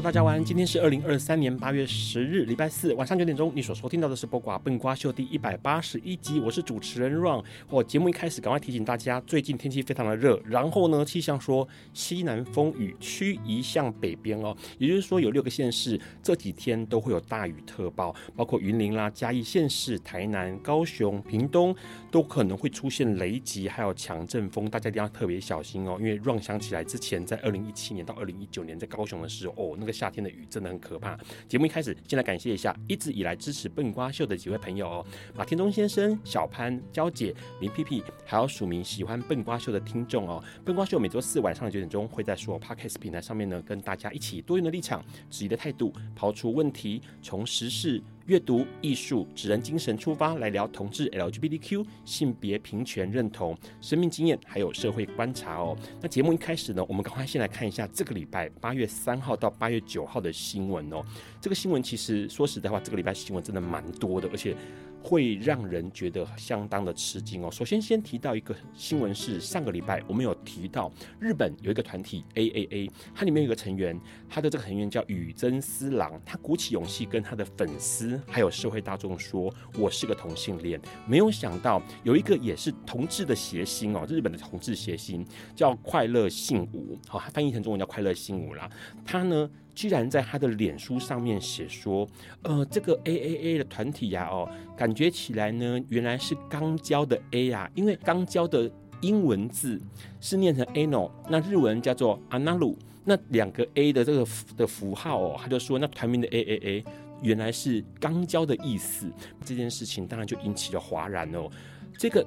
大家晚安。今天是二零二三年八月十日，礼拜四晚上九点钟。你所收听到的是《播瓜笨瓜秀》第一百八十一集，我是主持人 Ron。哦，节目一开始，赶快提醒大家，最近天气非常的热。然后呢，气象说西南风雨趋移向北边哦，也就是说有六个县市这几天都会有大雨特报，包括云林啦、嘉义县市、台南、高雄、屏东都可能会出现雷击，还有强阵风，大家一定要特别小心哦。因为 Ron 想起来之前在二零一七年到二零一九年在高雄的时候哦。那个夏天的雨真的很可怕。节目一开始，先来感谢一下一直以来支持笨瓜秀的几位朋友哦：马天中先生、小潘、娇姐、林屁屁，还有署名喜欢笨瓜秀的听众哦。笨瓜秀每周四晚上九点钟会在所有 Podcast 平台上面呢，跟大家一起多元的立场、质疑的态度，刨出问题，从时事。阅读艺术、指人精神出发来聊同志 LGBTQ 性别平权认同、生命经验，还有社会观察哦。那节目一开始呢，我们赶快先来看一下这个礼拜八月三号到八月九号的新闻哦。这个新闻其实说实在话，这个礼拜新闻真的蛮多的，而且。会让人觉得相当的吃惊哦。首先，先提到一个新闻是上个礼拜我们有提到日本有一个团体 AAA，它里面有一个成员，他的这个成员叫宇真司郎，他鼓起勇气跟他的粉丝还有社会大众说：“我是个同性恋。”没有想到有一个也是同志的谐星哦，日本的同志谐星叫快乐幸吾，好，他翻译成中文叫快乐幸吾啦。他呢，居然在他的脸书上面写说，呃，这个 A A A 的团体呀，哦，感觉起来呢，原来是肛交的 A 呀，因为肛交的英文字是念成 ano，那日文叫做 analu，那两个 A 的这个的符号哦，他就说那团名的 A A A 原来是肛交的意思，这件事情当然就引起了哗然哦，这个。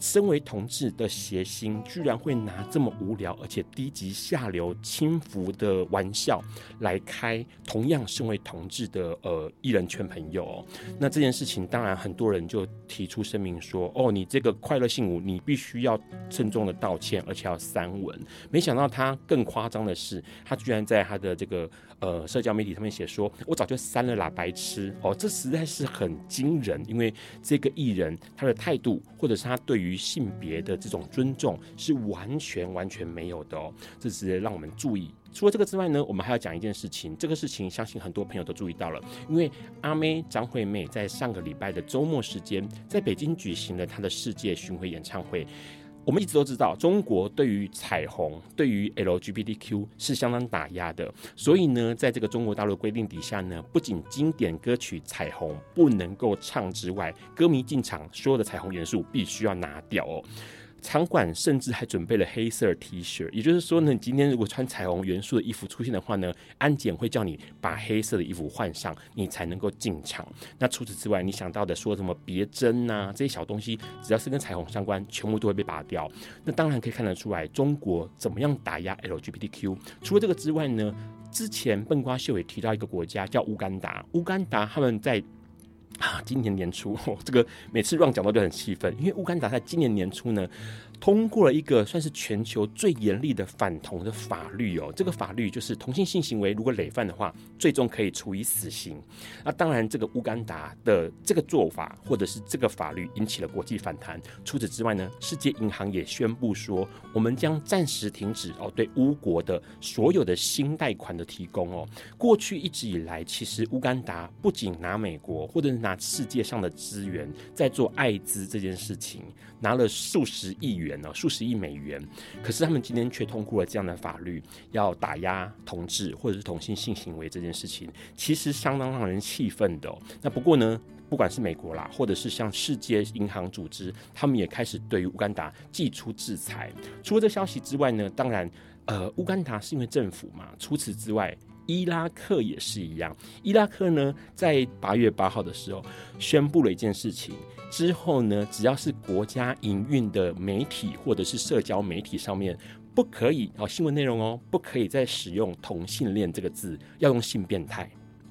身为同志的谐星，居然会拿这么无聊而且低级下流轻浮的玩笑来开同样身为同志的呃艺人圈朋友哦。那这件事情，当然很多人就提出声明说：“哦，你这个快乐信物，你必须要郑重的道歉，而且要删文。”没想到他更夸张的是，他居然在他的这个呃社交媒体上面写说：“我早就删了啦，白痴！”哦，这实在是很惊人，因为这个艺人他的态度，或者是他对于于性别的这种尊重是完全完全没有的哦，这是让我们注意。除了这个之外呢，我们还要讲一件事情。这个事情相信很多朋友都注意到了，因为阿妹张惠妹在上个礼拜的周末时间，在北京举行了她的世界巡回演唱会。我们一直都知道，中国对于彩虹、对于 LGBTQ 是相当打压的。所以呢，在这个中国大陆规定底下呢，不仅经典歌曲《彩虹》不能够唱之外，歌迷进场所有的彩虹元素必须要拿掉哦。场馆甚至还准备了黑色 T 恤，也就是说呢，你今天如果穿彩虹元素的衣服出现的话呢，安检会叫你把黑色的衣服换上，你才能够进场。那除此之外，你想到的说什么别针呐，这些小东西，只要是跟彩虹相关，全部都会被拔掉。那当然可以看得出来，中国怎么样打压 LGBTQ。除了这个之外呢，之前笨瓜秀也提到一个国家叫乌干达，乌干达他们在。啊，今年年初，这个每次让讲到就很气愤，因为乌干达在今年年初呢，通过了一个算是全球最严厉的反同的法律哦。这个法律就是同性性行为如果累犯的话，最终可以处以死刑。那当然，这个乌干达的这个做法或者是这个法律引起了国际反弹。除此之外呢，世界银行也宣布说，我们将暂时停止哦对乌国的所有的新贷款的提供哦。过去一直以来，其实乌干达不仅拿美国或者是拿世界上的资源在做艾滋这件事情，拿了数十亿元呢，数十亿美元。可是他们今天却通过了这样的法律，要打压同志或者是同性性行为这件事情，其实相当让人气愤的。那不过呢，不管是美国啦，或者是像世界银行组织，他们也开始对于乌干达祭出制裁。除了这消息之外呢，当然，呃，乌干达是因为政府嘛。除此之外。伊拉克也是一样，伊拉克呢，在八月八号的时候宣布了一件事情，之后呢，只要是国家营运的媒体或者是社交媒体上面，不可以哦，新闻内容哦，不可以再使用同性恋这个字，要用性变态。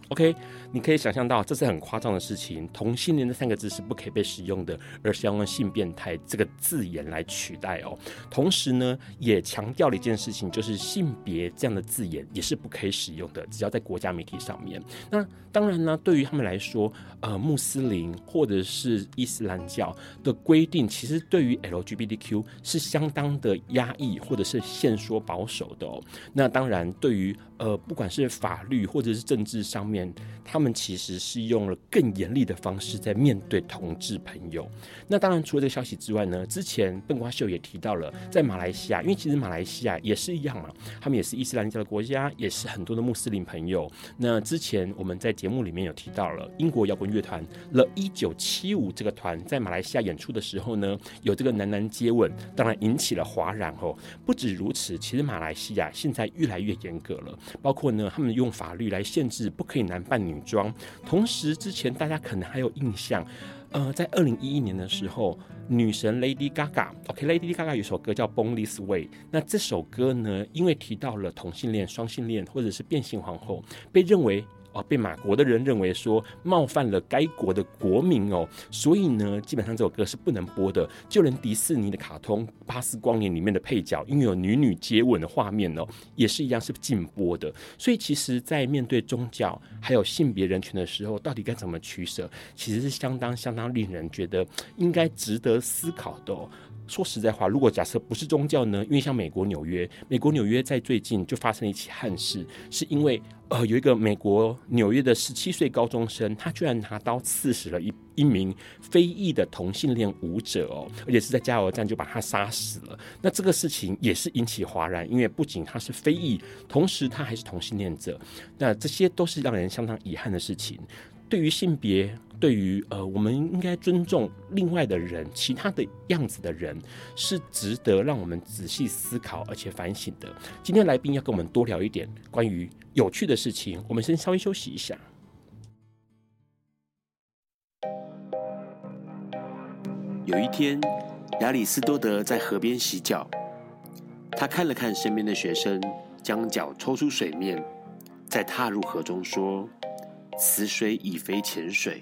OK，你可以想象到这是很夸张的事情。同性恋这三个字是不可以被使用的，而是要用性变态这个字眼来取代哦。同时呢，也强调了一件事情，就是性别这样的字眼也是不可以使用的，只要在国家媒体上面。那当然呢，对于他们来说，呃，穆斯林或者是伊斯兰教的规定，其实对于 LGBTQ 是相当的压抑或者是限缩保守的哦。那当然，对于呃，不管是法律或者是政治上面，他们其实是用了更严厉的方式在面对同志朋友。那当然，除了这个消息之外呢，之前笨瓜秀也提到了，在马来西亚，因为其实马来西亚也是一样嘛，他们也是伊斯兰教的国家，也是很多的穆斯林朋友。那之前我们在节目里面有提到了，英国摇滚乐团 The 1975这个团在马来西亚演出的时候呢，有这个男男接吻，当然引起了哗然哦。不止如此，其实马来西亚现在越来越严格了，包括呢，他们用法律来限制不可以。男扮女装，同时之前大家可能还有印象，呃，在二零一一年的时候，女神 Lady Gaga，OK，Lady Gaga 有首歌叫《Born This Way》，那这首歌呢，因为提到了同性恋、双性恋或者是变性皇后，被认为。被马国的人认为说冒犯了该国的国民哦，所以呢，基本上这首歌是不能播的。就连迪士尼的卡通《巴斯光年》里面的配角，因为有女女接吻的画面哦，也是一样是禁播的。所以，其实，在面对宗教还有性别人权的时候，到底该怎么取舍，其实是相当相当令人觉得应该值得思考的哦。说实在话，如果假设不是宗教呢？因为像美国纽约，美国纽约在最近就发生了一起憾事，是因为呃有一个美国纽约的十七岁高中生，他居然拿刀刺死了一一名非裔的同性恋舞者哦，而且是在加油站就把他杀死了。那这个事情也是引起哗然，因为不仅他是非裔，同时他还是同性恋者，那这些都是让人相当遗憾的事情。对于性别，对于呃，我们应该尊重另外的人，其他的样子的人，是值得让我们仔细思考而且反省的。今天来宾要跟我们多聊一点关于有趣的事情，我们先稍微休息一下。有一天，亚里斯多德在河边洗脚，他看了看身边的学生，将脚抽出水面，再踏入河中，说。此水已非浅水。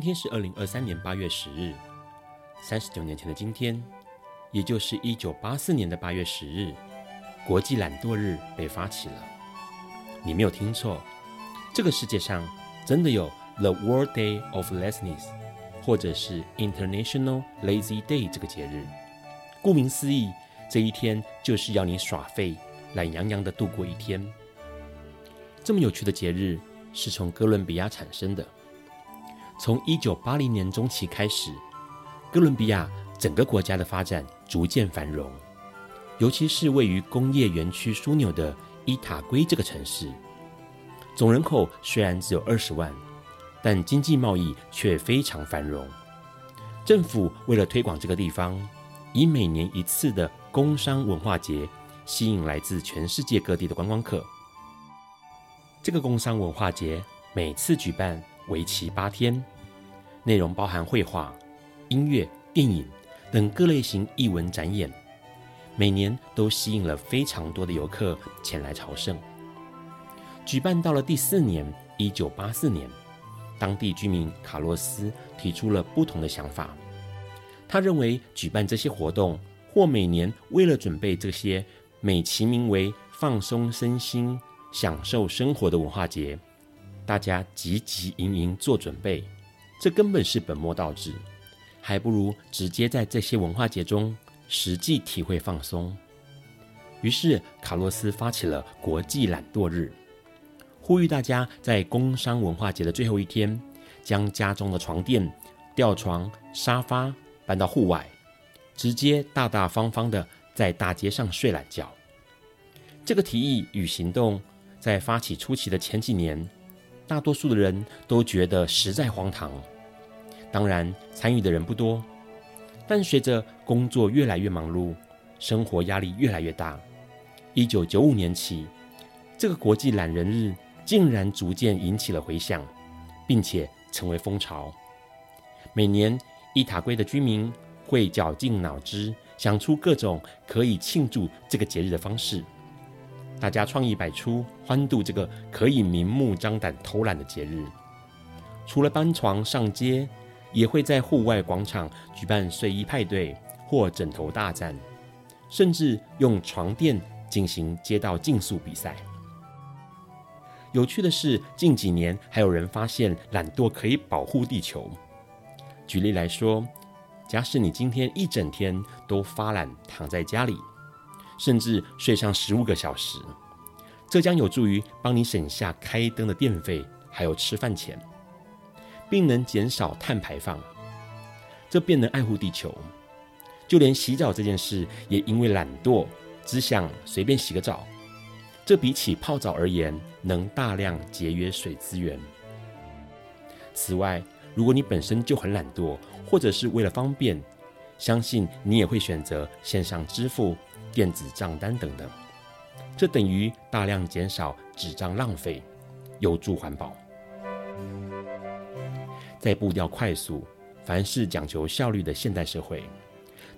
今天是二零二三年八月十日，三十九年前的今天，也就是一九八四年的八月十日，国际懒惰日被发起了。你没有听错，这个世界上真的有 The World Day of Laziness，或者是 International Lazy Day 这个节日。顾名思义，这一天就是要你耍废、懒洋洋的度过一天。这么有趣的节日是从哥伦比亚产生的。从一九八零年中期开始，哥伦比亚整个国家的发展逐渐繁荣，尤其是位于工业园区枢纽的伊塔圭这个城市，总人口虽然只有二十万，但经济贸易却非常繁荣。政府为了推广这个地方，以每年一次的工商文化节吸引来自全世界各地的观光客。这个工商文化节每次举办为期八天，内容包含绘画、音乐、电影等各类型艺文展演，每年都吸引了非常多的游客前来朝圣。举办到了第四年，一九八四年，当地居民卡洛斯提出了不同的想法。他认为举办这些活动，或每年为了准备这些美其名为放松身心、享受生活的文化节，大家急急营营做准备，这根本是本末倒置，还不如直接在这些文化节中实际体会放松。于是，卡洛斯发起了国际懒惰日，呼吁大家在工商文化节的最后一天，将家中的床垫、吊床、沙发。搬到户外，直接大大方方的在大街上睡懒觉。这个提议与行动，在发起初期的前几年，大多数的人都觉得实在荒唐。当然，参与的人不多。但随着工作越来越忙碌，生活压力越来越大，一九九五年起，这个国际懒人日竟然逐渐引起了回响，并且成为风潮。每年。伊塔圭的居民会绞尽脑汁想出各种可以庆祝这个节日的方式，大家创意百出，欢度这个可以明目张胆偷懒的节日。除了搬床上街，也会在户外广场举办睡衣派对或枕头大战，甚至用床垫进行街道竞速比赛。有趣的是，近几年还有人发现懒惰可以保护地球。举例来说，假使你今天一整天都发懒躺在家里，甚至睡上十五个小时，这将有助于帮你省下开灯的电费，还有吃饭钱，并能减少碳排放，这便能爱护地球。就连洗澡这件事，也因为懒惰，只想随便洗个澡，这比起泡澡而言，能大量节约水资源。此外，如果你本身就很懒惰，或者是为了方便，相信你也会选择线上支付、电子账单等等。这等于大量减少纸张浪费，有助环保。在步调快速、凡事讲求效率的现代社会，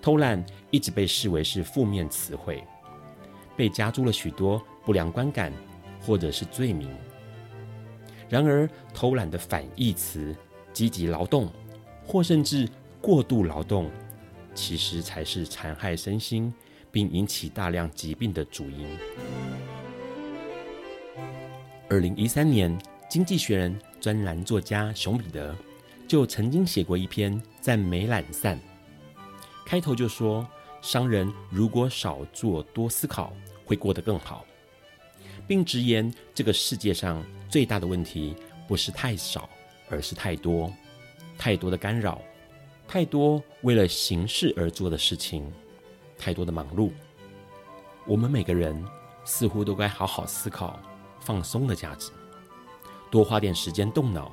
偷懒一直被视为是负面词汇，被加诸了许多不良观感或者是罪名。然而，偷懒的反义词，积极劳动，或甚至过度劳动，其实才是残害身心并引起大量疾病的主因。二零一三年，《经济学人》专栏作家熊彼得就曾经写过一篇赞美懒散，开头就说：“商人如果少做多思考，会过得更好。”并直言，这个世界上最大的问题不是太少。而是太多，太多的干扰，太多为了形式而做的事情，太多的忙碌。我们每个人似乎都该好好思考放松的价值，多花点时间动脑，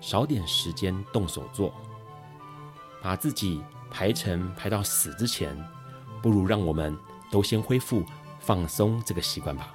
少点时间动手做，把自己排成排到死之前，不如让我们都先恢复放松这个习惯吧。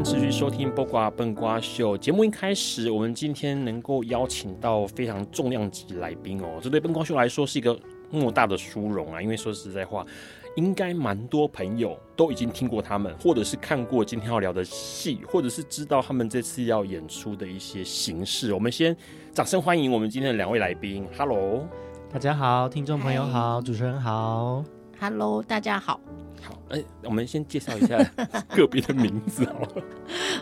迎持续收听《播瓜笨瓜秀》节目。一开始，我们今天能够邀请到非常重量级来宾哦，这对笨瓜秀来说是一个莫大的殊荣啊！因为说实在话，应该蛮多朋友都已经听过他们，或者是看过今天要聊的戏，或者是知道他们这次要演出的一些形式。我们先掌声欢迎我们今天的两位来宾。Hello。大家好，听众朋友好，Hi. 主持人好，Hello，大家好。好，哎、欸，我们先介绍一下 个别的名字好了。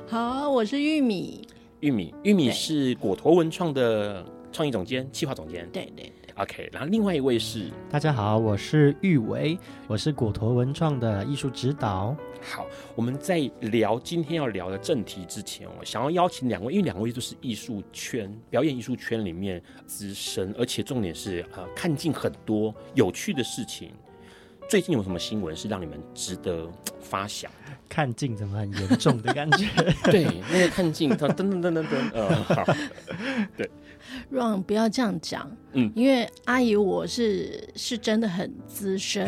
好，我是玉米。玉米，玉米是果陀文创的创意总监、企划总监。对对对。OK，然后另外一位是，大家好，我是玉维，我是果陀文创的艺术指导。好，我们在聊今天要聊的正题之前，我想要邀请两位，因为两位都是艺术圈、表演艺术圈里面资深，而且重点是呃，看尽很多有趣的事情。最近有什么新闻是让你们值得 发想？看镜怎么很严重的感觉？对，那个看镜头，噔噔噔噔噔，呃，好，对。Ron，不要这样讲，嗯，因为阿姨我是是真的很资深，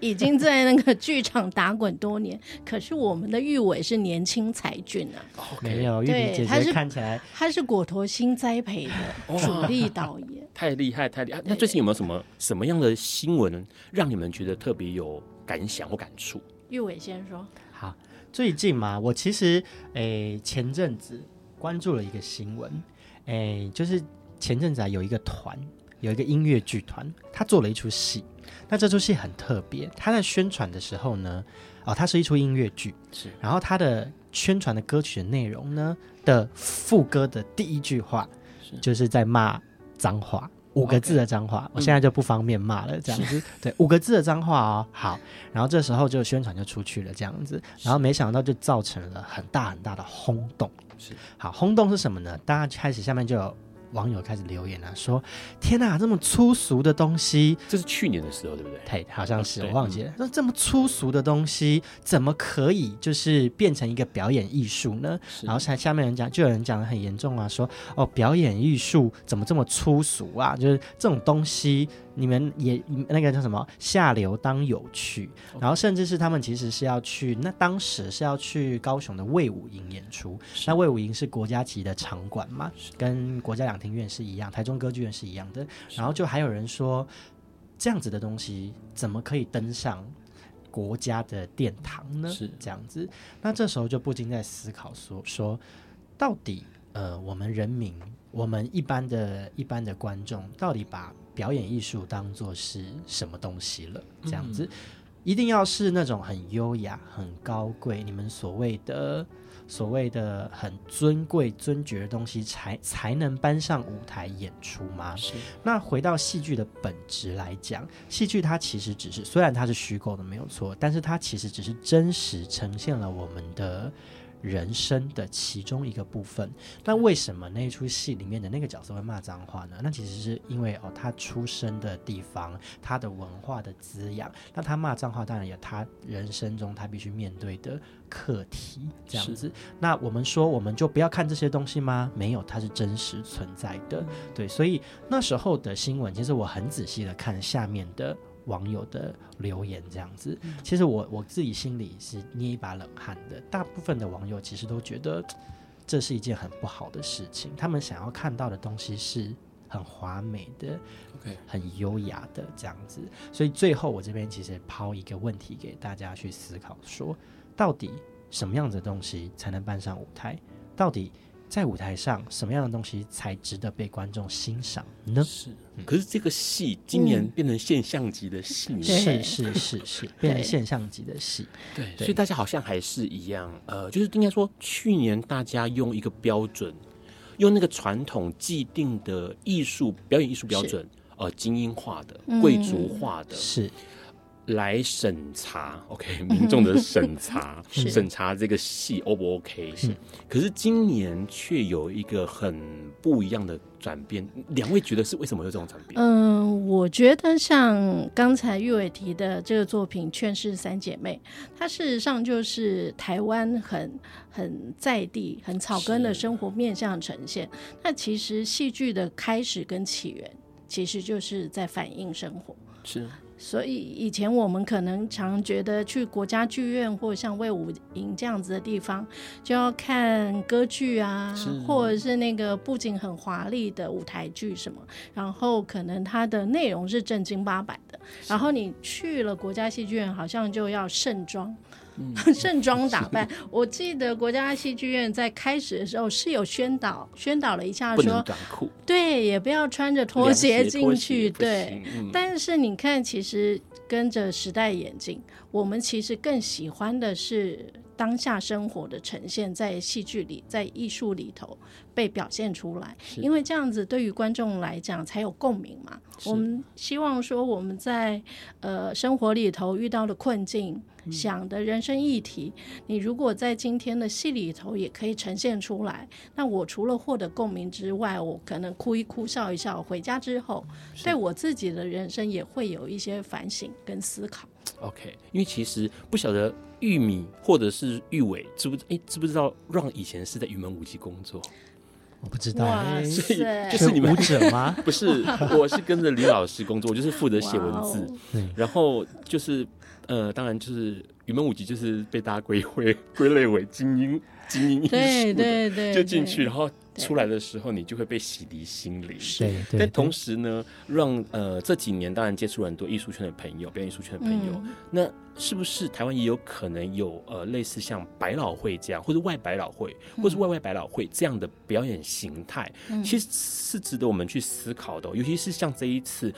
已经在那个剧场打滚多年。可是我们的玉伟是年轻才俊啊，没有，玉伟姐姐看起来他是果陀新栽培的主力导演，太厉害，太厉害。那最近有没有什么什么样的新闻让你们觉得特别有感想或感触？玉伟先说。好，最近嘛，我其实诶、欸、前阵子关注了一个新闻，诶、欸、就是。前阵子啊，有一个团，有一个音乐剧团，他做了一出戏。那这出戏很特别，他在宣传的时候呢，哦，它是一出音乐剧，是。然后他的宣传的歌曲的内容呢的副歌的第一句话，是就是在骂脏话，五个字的脏话。Okay, 我现在就不方便骂了，这样子。对，五个字的脏话哦。好，然后这时候就宣传就出去了，这样子。然后没想到就造成了很大很大的轰动。是。好，轰动是什么呢？大家开始下面就有。网友开始留言了、啊，说：“天哪，这么粗俗的东西！这是去年的时候，对不对？对，好像是，我忘记了。那、嗯、这么粗俗的东西，怎么可以就是变成一个表演艺术呢？然后下下面人讲，就有人讲的很严重啊，说：哦，表演艺术怎么这么粗俗啊？就是这种东西。”你们也那个叫什么？下流当有趣，然后甚至是他们其实是要去，那当时是要去高雄的魏武营演出，那魏武营是国家级的场馆嘛，跟国家两厅院是一样，台中歌剧院是一样的，然后就还有人说这样子的东西怎么可以登上国家的殿堂呢？是。这样子，那这时候就不禁在思考说说到底呃我们人民我们一般的一般的观众到底把表演艺术当做是什么东西了？这样子，一定要是那种很优雅、很高贵，你们所谓的所谓的很尊贵、尊爵的东西，才才能搬上舞台演出吗？是。那回到戏剧的本质来讲，戏剧它其实只是，虽然它是虚构的，没有错，但是它其实只是真实呈现了我们的。人生的其中一个部分，那为什么那一出戏里面的那个角色会骂脏话呢？那其实是因为哦，他出生的地方，他的文化的滋养。那他骂脏话，当然有他人生中他必须面对的课题，这样子。那我们说，我们就不要看这些东西吗？没有，它是真实存在的。对，所以那时候的新闻，其实我很仔细的看下面的。网友的留言这样子，其实我我自己心里是捏一把冷汗的。大部分的网友其实都觉得这是一件很不好的事情，他们想要看到的东西是很华美的，OK，很优雅的这样子。所以最后我这边其实抛一个问题给大家去思考：说到底什么样子的东西才能搬上舞台？到底？在舞台上，什么样的东西才值得被观众欣赏呢？是，可是这个戏今年变成现象级的戏，嗯，是是是是，变成现象级的戏，对，所以大家好像还是一样，呃，就是应该说，去年大家用一个标准，用那个传统既定的艺术表演艺术标准，呃，精英化的、贵族化的，是。来审查，OK，民众的审查，审查这个戏 O 不 OK？是，可是今年却有一个很不一样的转变。两位觉得是为什么有这种转变？嗯、呃，我觉得像刚才玉伟提的这个作品《劝世三姐妹》，它事实上就是台湾很很在地、很草根的生活面向呈现。那其实戏剧的开始跟起源，其实就是在反映生活。是。所以以前我们可能常觉得去国家剧院或像魏武营这样子的地方，就要看歌剧啊，或者是那个布景很华丽的舞台剧什么，然后可能它的内容是正经八百的，然后你去了国家戏剧院，好像就要盛装。盛装打扮。我记得国家戏剧院在开始的时候是有宣导，宣导了一下说，对，也不要穿着拖鞋进去，对。嗯、但是你看，其实跟着时代演进，我们其实更喜欢的是。当下生活的呈现，在戏剧里，在艺术里头被表现出来，因为这样子对于观众来讲才有共鸣嘛。我们希望说，我们在呃生活里头遇到的困境、嗯、想的人生议题，你如果在今天的戏里头也可以呈现出来，那我除了获得共鸣之外，我可能哭一哭、笑一笑，回家之后，对我自己的人生也会有一些反省跟思考。OK，因为其实不晓得。玉米或者是玉伟，知不知？哎，知不知道让以前是在云门舞集工作？我不知道，所以就是你们舞者吗？不是，我是跟着李老师工作，我就是负责写文字，然后就是呃，当然就是云门舞集就是被大家归为归类为精英精英艺术，对对对，就进去，然后。出来的时候，你就会被洗涤心灵。对，但同时呢，让呃这几年当然接触了很多艺术圈的朋友，表演艺术圈的朋友。嗯、那是不是台湾也有可能有呃类似像百老汇这样，或者外百老汇，或是外外百老汇这样的表演形态？嗯、其实是值得我们去思考的。尤其是像这一次，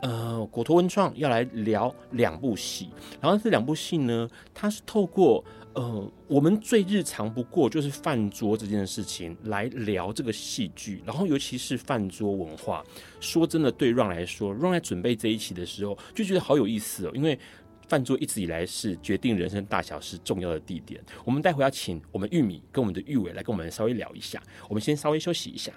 呃，果陀文创要来聊两部戏，然后这两部戏呢，它是透过。呃，我们最日常不过就是饭桌这件事情来聊这个戏剧，然后尤其是饭桌文化。说真的，对 Ron 来说，Ron 在准备这一期的时候就觉得好有意思哦，因为饭桌一直以来是决定人生大小事重要的地点。我们待会要请我们玉米跟我们的玉伟来跟我们稍微聊一下，我们先稍微休息一下。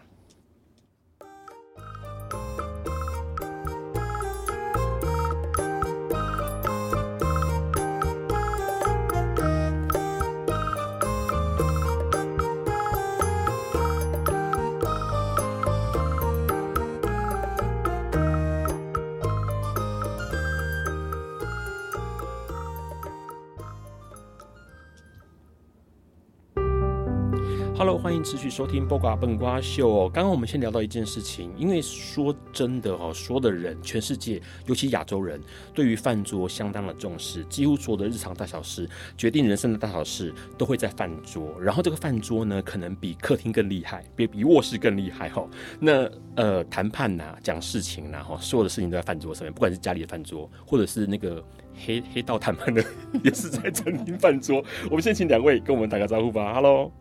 迎持续收听《波瓜笨瓜秀》哦。刚刚我们先聊到一件事情，因为说真的哦，说的人，全世界，尤其亚洲人，对于饭桌相当的重视，几乎所有的日常大小事，决定人生的大小事，都会在饭桌。然后这个饭桌呢，可能比客厅更厉害，比比卧室更厉害哈。那呃，谈判呐，讲事情呐，哈，所有的事情都在饭桌上面，不管是家里的饭桌，或者是那个黑黑道谈判的，也是在餐厅饭桌。我们先请两位跟我们打个招呼吧。Hello。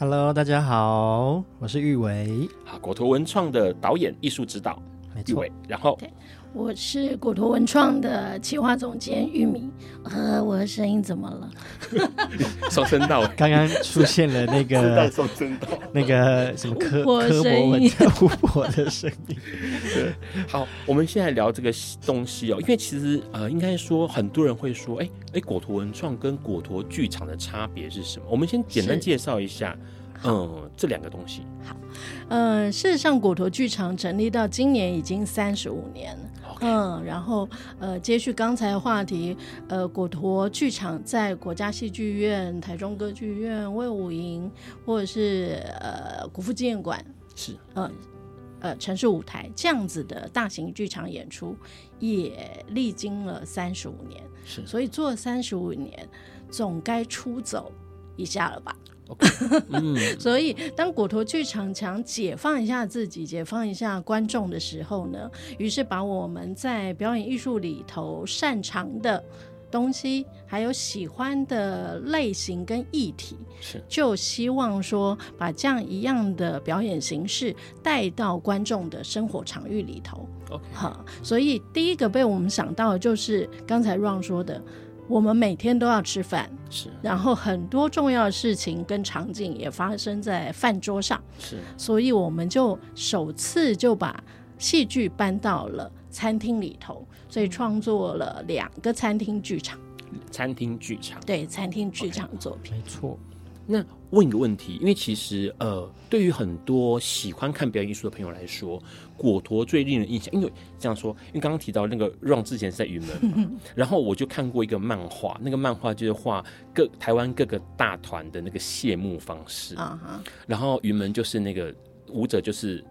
Hello，大家好，我是玉伟。啊，果陀文创的导演、艺术指导，没错。玉伟，然后，我是果陀文创的企划总监玉米。呃，我的声音怎么了？双声道，刚刚出现了那个双声道，那个什么科科博文的巫婆的声音。对，好，我们现在聊这个东西哦，因为其实呃，应该说很多人会说，哎哎，果陀文创跟果陀剧场的差别是什么？我们先简单介绍一下。嗯，这两个东西好。嗯、呃，事实上，果陀剧场成立到今年已经三十五年了。嗯，然后呃，接续刚才的话题，呃，果陀剧场在国家戏剧院、台中歌剧院、魏武营，或者是呃国父纪念馆，是，呃呃城市舞台这样子的大型剧场演出，也历经了三十五年。是，所以做三十五年，总该出走一下了吧？Okay, 嗯、所以，当果陀剧场想解放一下自己，解放一下观众的时候呢，于是把我们在表演艺术里头擅长的东西，还有喜欢的类型跟议题，是就希望说把这样一样的表演形式带到观众的生活场域里头。好，所以第一个被我们想到的就是刚才 Ron 说的。我们每天都要吃饭，是，然后很多重要的事情跟场景也发生在饭桌上，是，所以我们就首次就把戏剧搬到了餐厅里头，所以创作了两个餐厅剧场，餐厅剧场，对，餐厅剧场作品，Okay. 没错。那问一个问题，因为其实呃，对于很多喜欢看表演艺术的朋友来说，果陀最令人印象，因为这样说，因为刚刚提到那个 Ron 之前是在云门，然后我就看过一个漫画，那个漫画就是画各台湾各个大团的那个谢幕方式，然后云门就是那个舞者就是。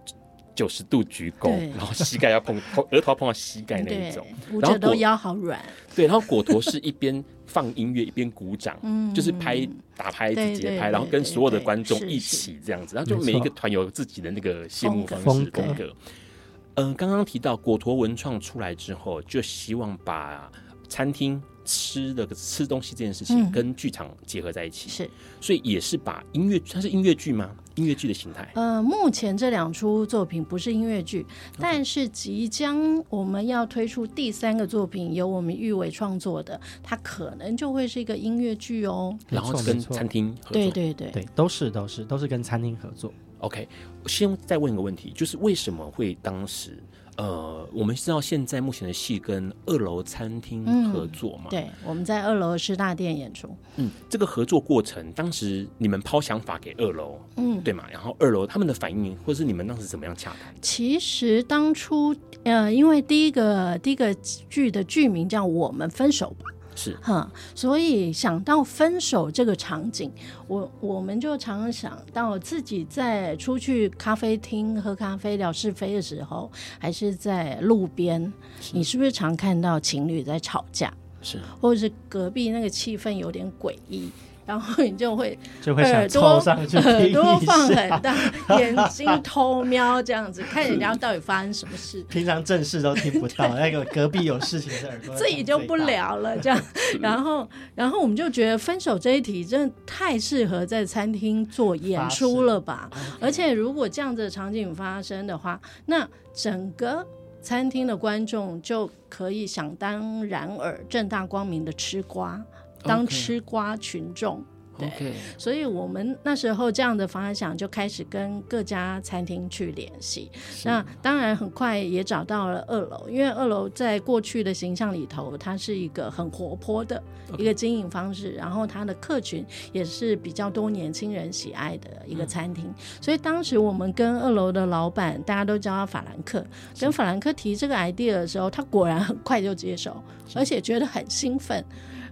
九十度鞠躬，然后膝盖要 碰，额头要碰到膝盖那一种，然后都腰好软。对，然后果陀是一边放音乐一边鼓掌，嗯，就是拍打拍子节拍，然后跟所有的观众一起这样子，然后就每一个团有自己的那个谢幕方式风格。嗯，刚刚提到果陀文创出来之后，就希望把餐厅。吃的吃东西这件事情跟剧场结合在一起，嗯、是，所以也是把音乐，它是音乐剧吗？音乐剧的形态？呃，目前这两出作品不是音乐剧但是即将我们要推出第三个作品，由我们玉伟创作的，它可能就会是一个音乐剧哦。然后跟餐厅合作，对对对对，都是都是都是跟餐厅合作。OK，先再问一个问题，就是为什么会当时？呃，我们知道现在目前的戏跟二楼餐厅合作嘛？嗯、对，我们在二楼师大店演出。嗯，这个合作过程，当时你们抛想法给二楼，嗯，对嘛？然后二楼他们的反应，或是你们当时怎么样洽谈？其实当初，呃，因为第一个第一个剧的剧名叫《我们分手吧》。是哈，所以想到分手这个场景，我我们就常常想到自己在出去咖啡厅喝咖啡聊是非的时候，还是在路边，是你是不是常看到情侣在吵架？是，或者是隔壁那个气氛有点诡异？然后你就会 就会想凑上去，耳朵放很大，眼睛偷瞄这样子，看人家到底发生什么事。平常正事都听不到，那个隔壁有事情的耳朵自己就不聊了，这样。然后，然后我们就觉得分手这一题真的太适合在餐厅做演出了吧？而且如果这样子的场景发生的话，那整个餐厅的观众就可以想当然耳、正大光明的吃瓜。当吃瓜群众.对.所以我们那时候这样的方向就开始跟各家餐厅去联系。那当然很快也找到了二楼，因为二楼在过去的形象里头，它是一个很活泼的一个经营方式.然后它的客群也是比较多年轻人喜爱的一个餐厅。嗯、所以当时我们跟二楼的老板，大家都叫他法兰克，跟法兰克提这个 idea 的时候，他果然很快就接受，而且觉得很兴奋。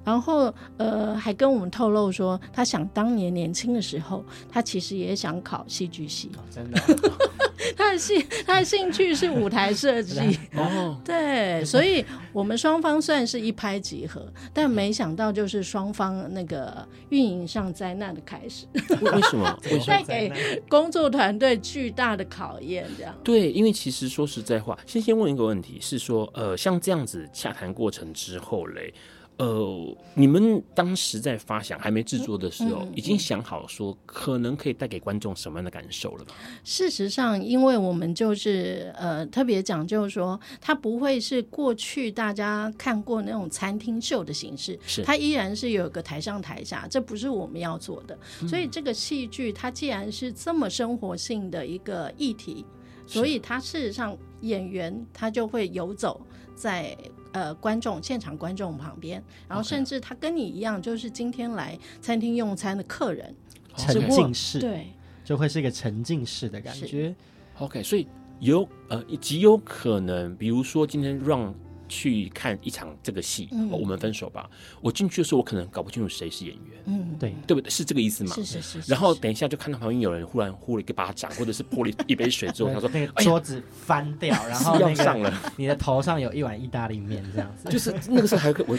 然后，呃，还跟我们透露说，他想当年年轻的时候，他其实也想考戏剧系。哦、真的，他的兴他的兴趣是舞台设计。哦，对，所以我们双方算是一拍即合，但没想到就是双方那个运营上灾难的开始。为什么？带给工作团队巨大的考验，这样。对，因为其实说实在话，先先问一个问题，是说，呃，像这样子洽谈过程之后嘞。呃，你们当时在发想还没制作的时候，嗯嗯、已经想好说可能可以带给观众什么样的感受了吗？事实上，因为我们就是呃特别讲究说，它不会是过去大家看过那种餐厅秀的形式，是它依然是有个台上台下，这不是我们要做的。嗯、所以这个戏剧它既然是这么生活性的一个议题，所以它事实上演员他就会游走在。呃，观众现场观众旁边，然后甚至他跟你一样，就是今天来餐厅用餐的客人，沉浸式，对，就会是一个沉浸式的感觉。OK，所以有呃极有可能，比如说今天让。去看一场这个戏，嗯哦，我们分手吧。我进去的时候，我可能搞不清楚谁是演员。嗯，对，对不对？是这个意思吗？是是是，是。然后等一下就看到旁边有人忽然呼了一个巴掌，或者是泼了一杯水之后，他说那个桌子翻掉，哎、然后、那个、要上了，你的头上有一碗意大利面这样子。就是那个时候还可我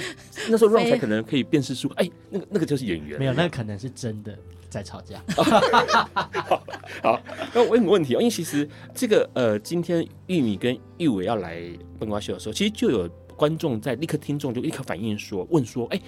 那时候让才可能可以辨识出，哎，那个那个就是演员。没有，那个可能是真的。在吵架。好，那我问个问题哦，因为其实这个呃，今天玉米跟玉伟要来笨瓜秀的时候，其实就有观众在立刻听众就立刻反应说，问说，哎，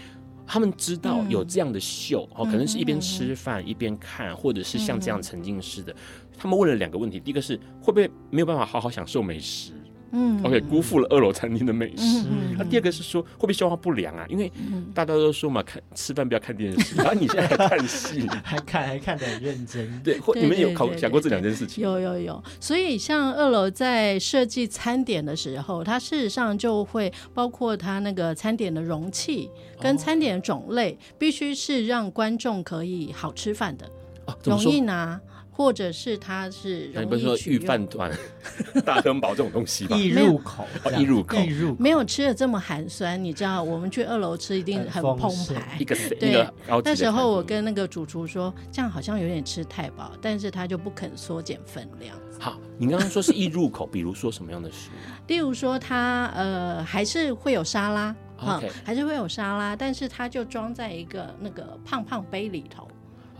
他们知道有这样的秀哦，可能是一边吃饭一边看，或者是像这样沉浸式的，他们问了两个问题，第一个是会不会没有办法好好享受美食？嗯，OK，辜负了二楼餐厅的美食。那、嗯嗯啊、第二个是说，会不会消化不良啊？因为大家都说嘛，看吃饭不要看电视，然后你现在还看戏，还看还看得很认真。对，或你们有考想过这两件事情？有有有。所以像二楼在设计餐点的时候，它事实上就会包括它那个餐点的容器跟餐点的种类，必须是让观众可以好吃饭的，哦、容易拿。或者是它是容易不是说御饭团、大亨堡这种东西吧？易入口哦，易入口易入口没有吃的这么寒酸，你知道，我们去二楼吃一定很澎盛湃一。个对那时候我跟那个主厨说，这样好像有点吃太饱，但是他就不肯缩减分量。好，你刚刚说是易入口，比如说什么样的食物？例如说它，呃还是会有沙拉，哈 OK 还是会有沙拉，但是它就装在一个那个胖胖杯里头，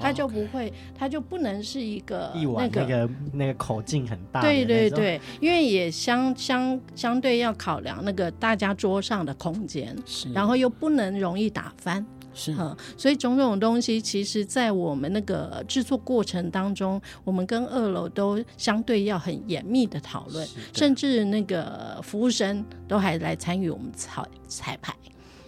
它就不会，它就不能是一个那个。那个那个口径很大的对对对，因为也相相相对要考量那个大家桌上的空间，是然后又不能容易打翻，是嗯，所以种种东西，其实在我们那个制作过程当中，我们跟二楼都相对要很严密的讨论，甚至那个服务生都还来参与我们彩彩排，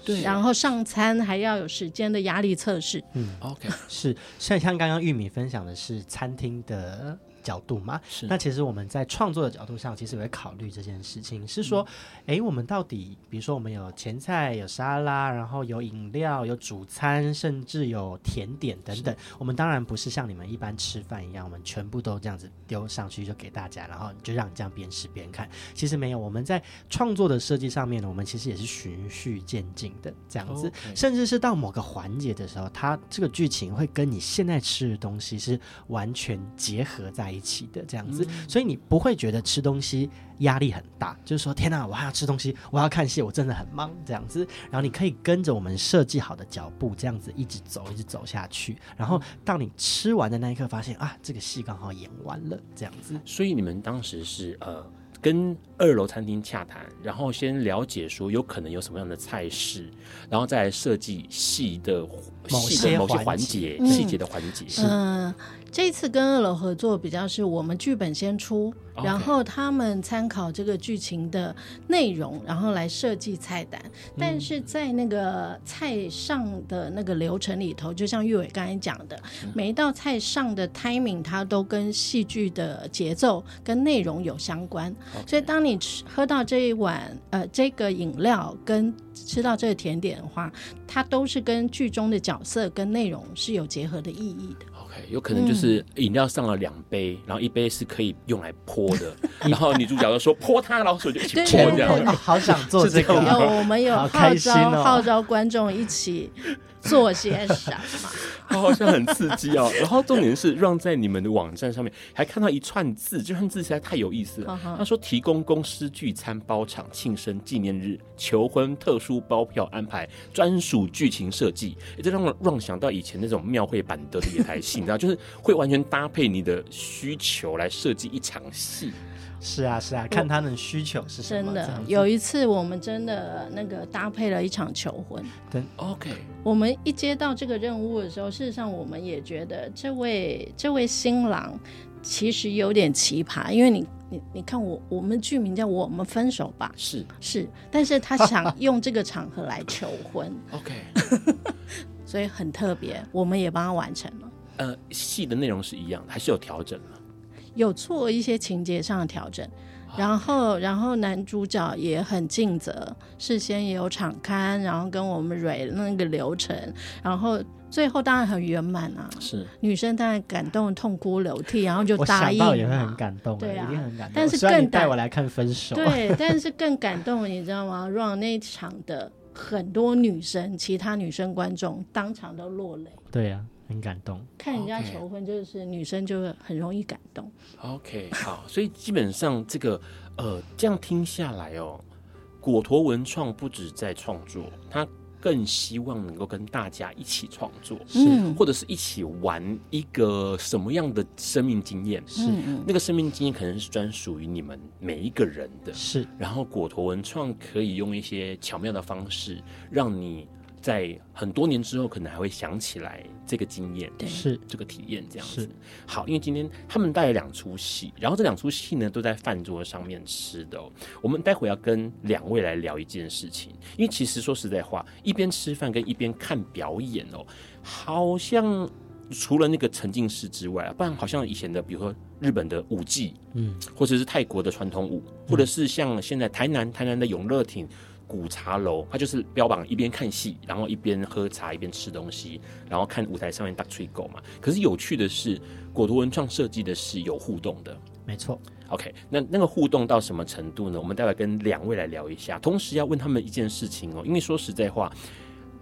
对，然后上餐还要有时间的压力测试，嗯。OK 是，像像刚刚玉米分享的是餐厅的角度嘛，是。那其实我们在创作的角度上，其实也会考虑这件事情，是说，哎、我们到底，比如说我们有前菜、有沙拉，然后有饮料、有主餐，甚至有甜点等等。我们当然不是像你们一般吃饭一样，我们全部都这样子丢上去就给大家，然后你就让你这样边吃边看。其实没有，我们在创作的设计上面呢，我们其实也是循序渐进的这样子。甚至是到某个环节的时候，它这个剧情会跟你现在吃的东西是完全结合在一起的这样子，所以你不会觉得吃东西压力很大，就是说天哪，我还要吃东西，我要看戏，我真的很忙这样子。然后你可以跟着我们设计好的脚步这样子一直走，一直走下去。然后当你吃完的那一刻，发现啊，这个戏刚好演完了这样子。所以你们当时是呃跟二楼餐厅洽谈，然后先了解说有可能有什么样的菜式，然后再来设计戏的某些某些些环环节、节细节的环节。嗯、这次跟二楼合作比较是我们剧本先出然后他们参考这个剧情的内容，然后来设计菜单。但是在那个菜上的那个流程里头，就像玉伟刚才讲的，每一道菜上的 timing 它都跟戏剧的节奏跟内容有相关。所以当你吃喝到这一碗呃这个饮料跟吃到这个甜点的话，它都是跟剧中的角色跟内容是有结合的意义的。OK，有可能就是饮料上了两杯，然后一杯是可以用来泼的，然后女主角就说泼它，然后所以就一起对泼这对样。哦好想做 这个有我们有号召、哦号召观众一起做些什么。好像很刺激哦。然后重点是，让在你们的网站上面还看到一串字，这串字实在太有意思了。他说提供公司聚餐包场、庆生纪念日、求婚特殊包票安排、专属剧情设计，也这让我让想到以前那种庙会版的野台戏，你知道，就是会完全搭配你的需求来设计一场戏。是啊是啊，看他们需求是什么。真的有一次，我们真的那个搭配了一场求婚。OK，我们一接到这个任务的时候，事实上我们也觉得这位这位新郎其实有点奇葩，因为你你你看我我们剧名叫我们分手吧，是是，但是他想用这个场合来求婚，OK。所以很特别，我们也帮他完成了。呃，戏的内容是一样的，还是有调整了？有做一些情节上的调整，然后然后男主角也很尽责，事先也有场刊，然后跟我们蕊那个流程，然后最后当然很圆满啊。是。女生当然感动痛哭流涕，然后就答应想到也会很感动，对啊。一定很感动。但是更感带我来看分手，对，但是更感动，你知道吗？Run 那一场的很多女生，其他女生观众当场都落泪，对啊，很感动。看人家求婚，就是女生就会很容易感动。OK，好，所以基本上这个呃，这样听下来哦，果陀文创不止在创作，他更希望能够跟大家一起创作，嗯或者是一起玩一个什么样的生命经验？是那个生命经验可能是专属于你们每一个人的。是然后果陀文创可以用一些巧妙的方式，让你在很多年之后可能还会想起来这个经验，对是这个体验这样子。好，因为今天他们带了两出戏，然后这两出戏呢都在饭桌上面吃的哦。我们待会要跟两位来聊一件事情，因为其实说实在话，一边吃饭跟一边看表演哦，好像除了那个沉浸式之外啊，不然好像以前的，比如说日本的舞技，嗯，或者是泰国的传统舞，或者是像现在台南台南的永乐町。古茶楼，它就是标榜一边看戏，然后一边喝茶，一边吃东西，然后看舞台上面大吹狗嘛。可是有趣的是，果图文创设计的是有互动的，没错。OK，那那个互动到什么程度呢？我们待会跟两位来聊一下，同时要问他们一件事情哦，因为说实在话。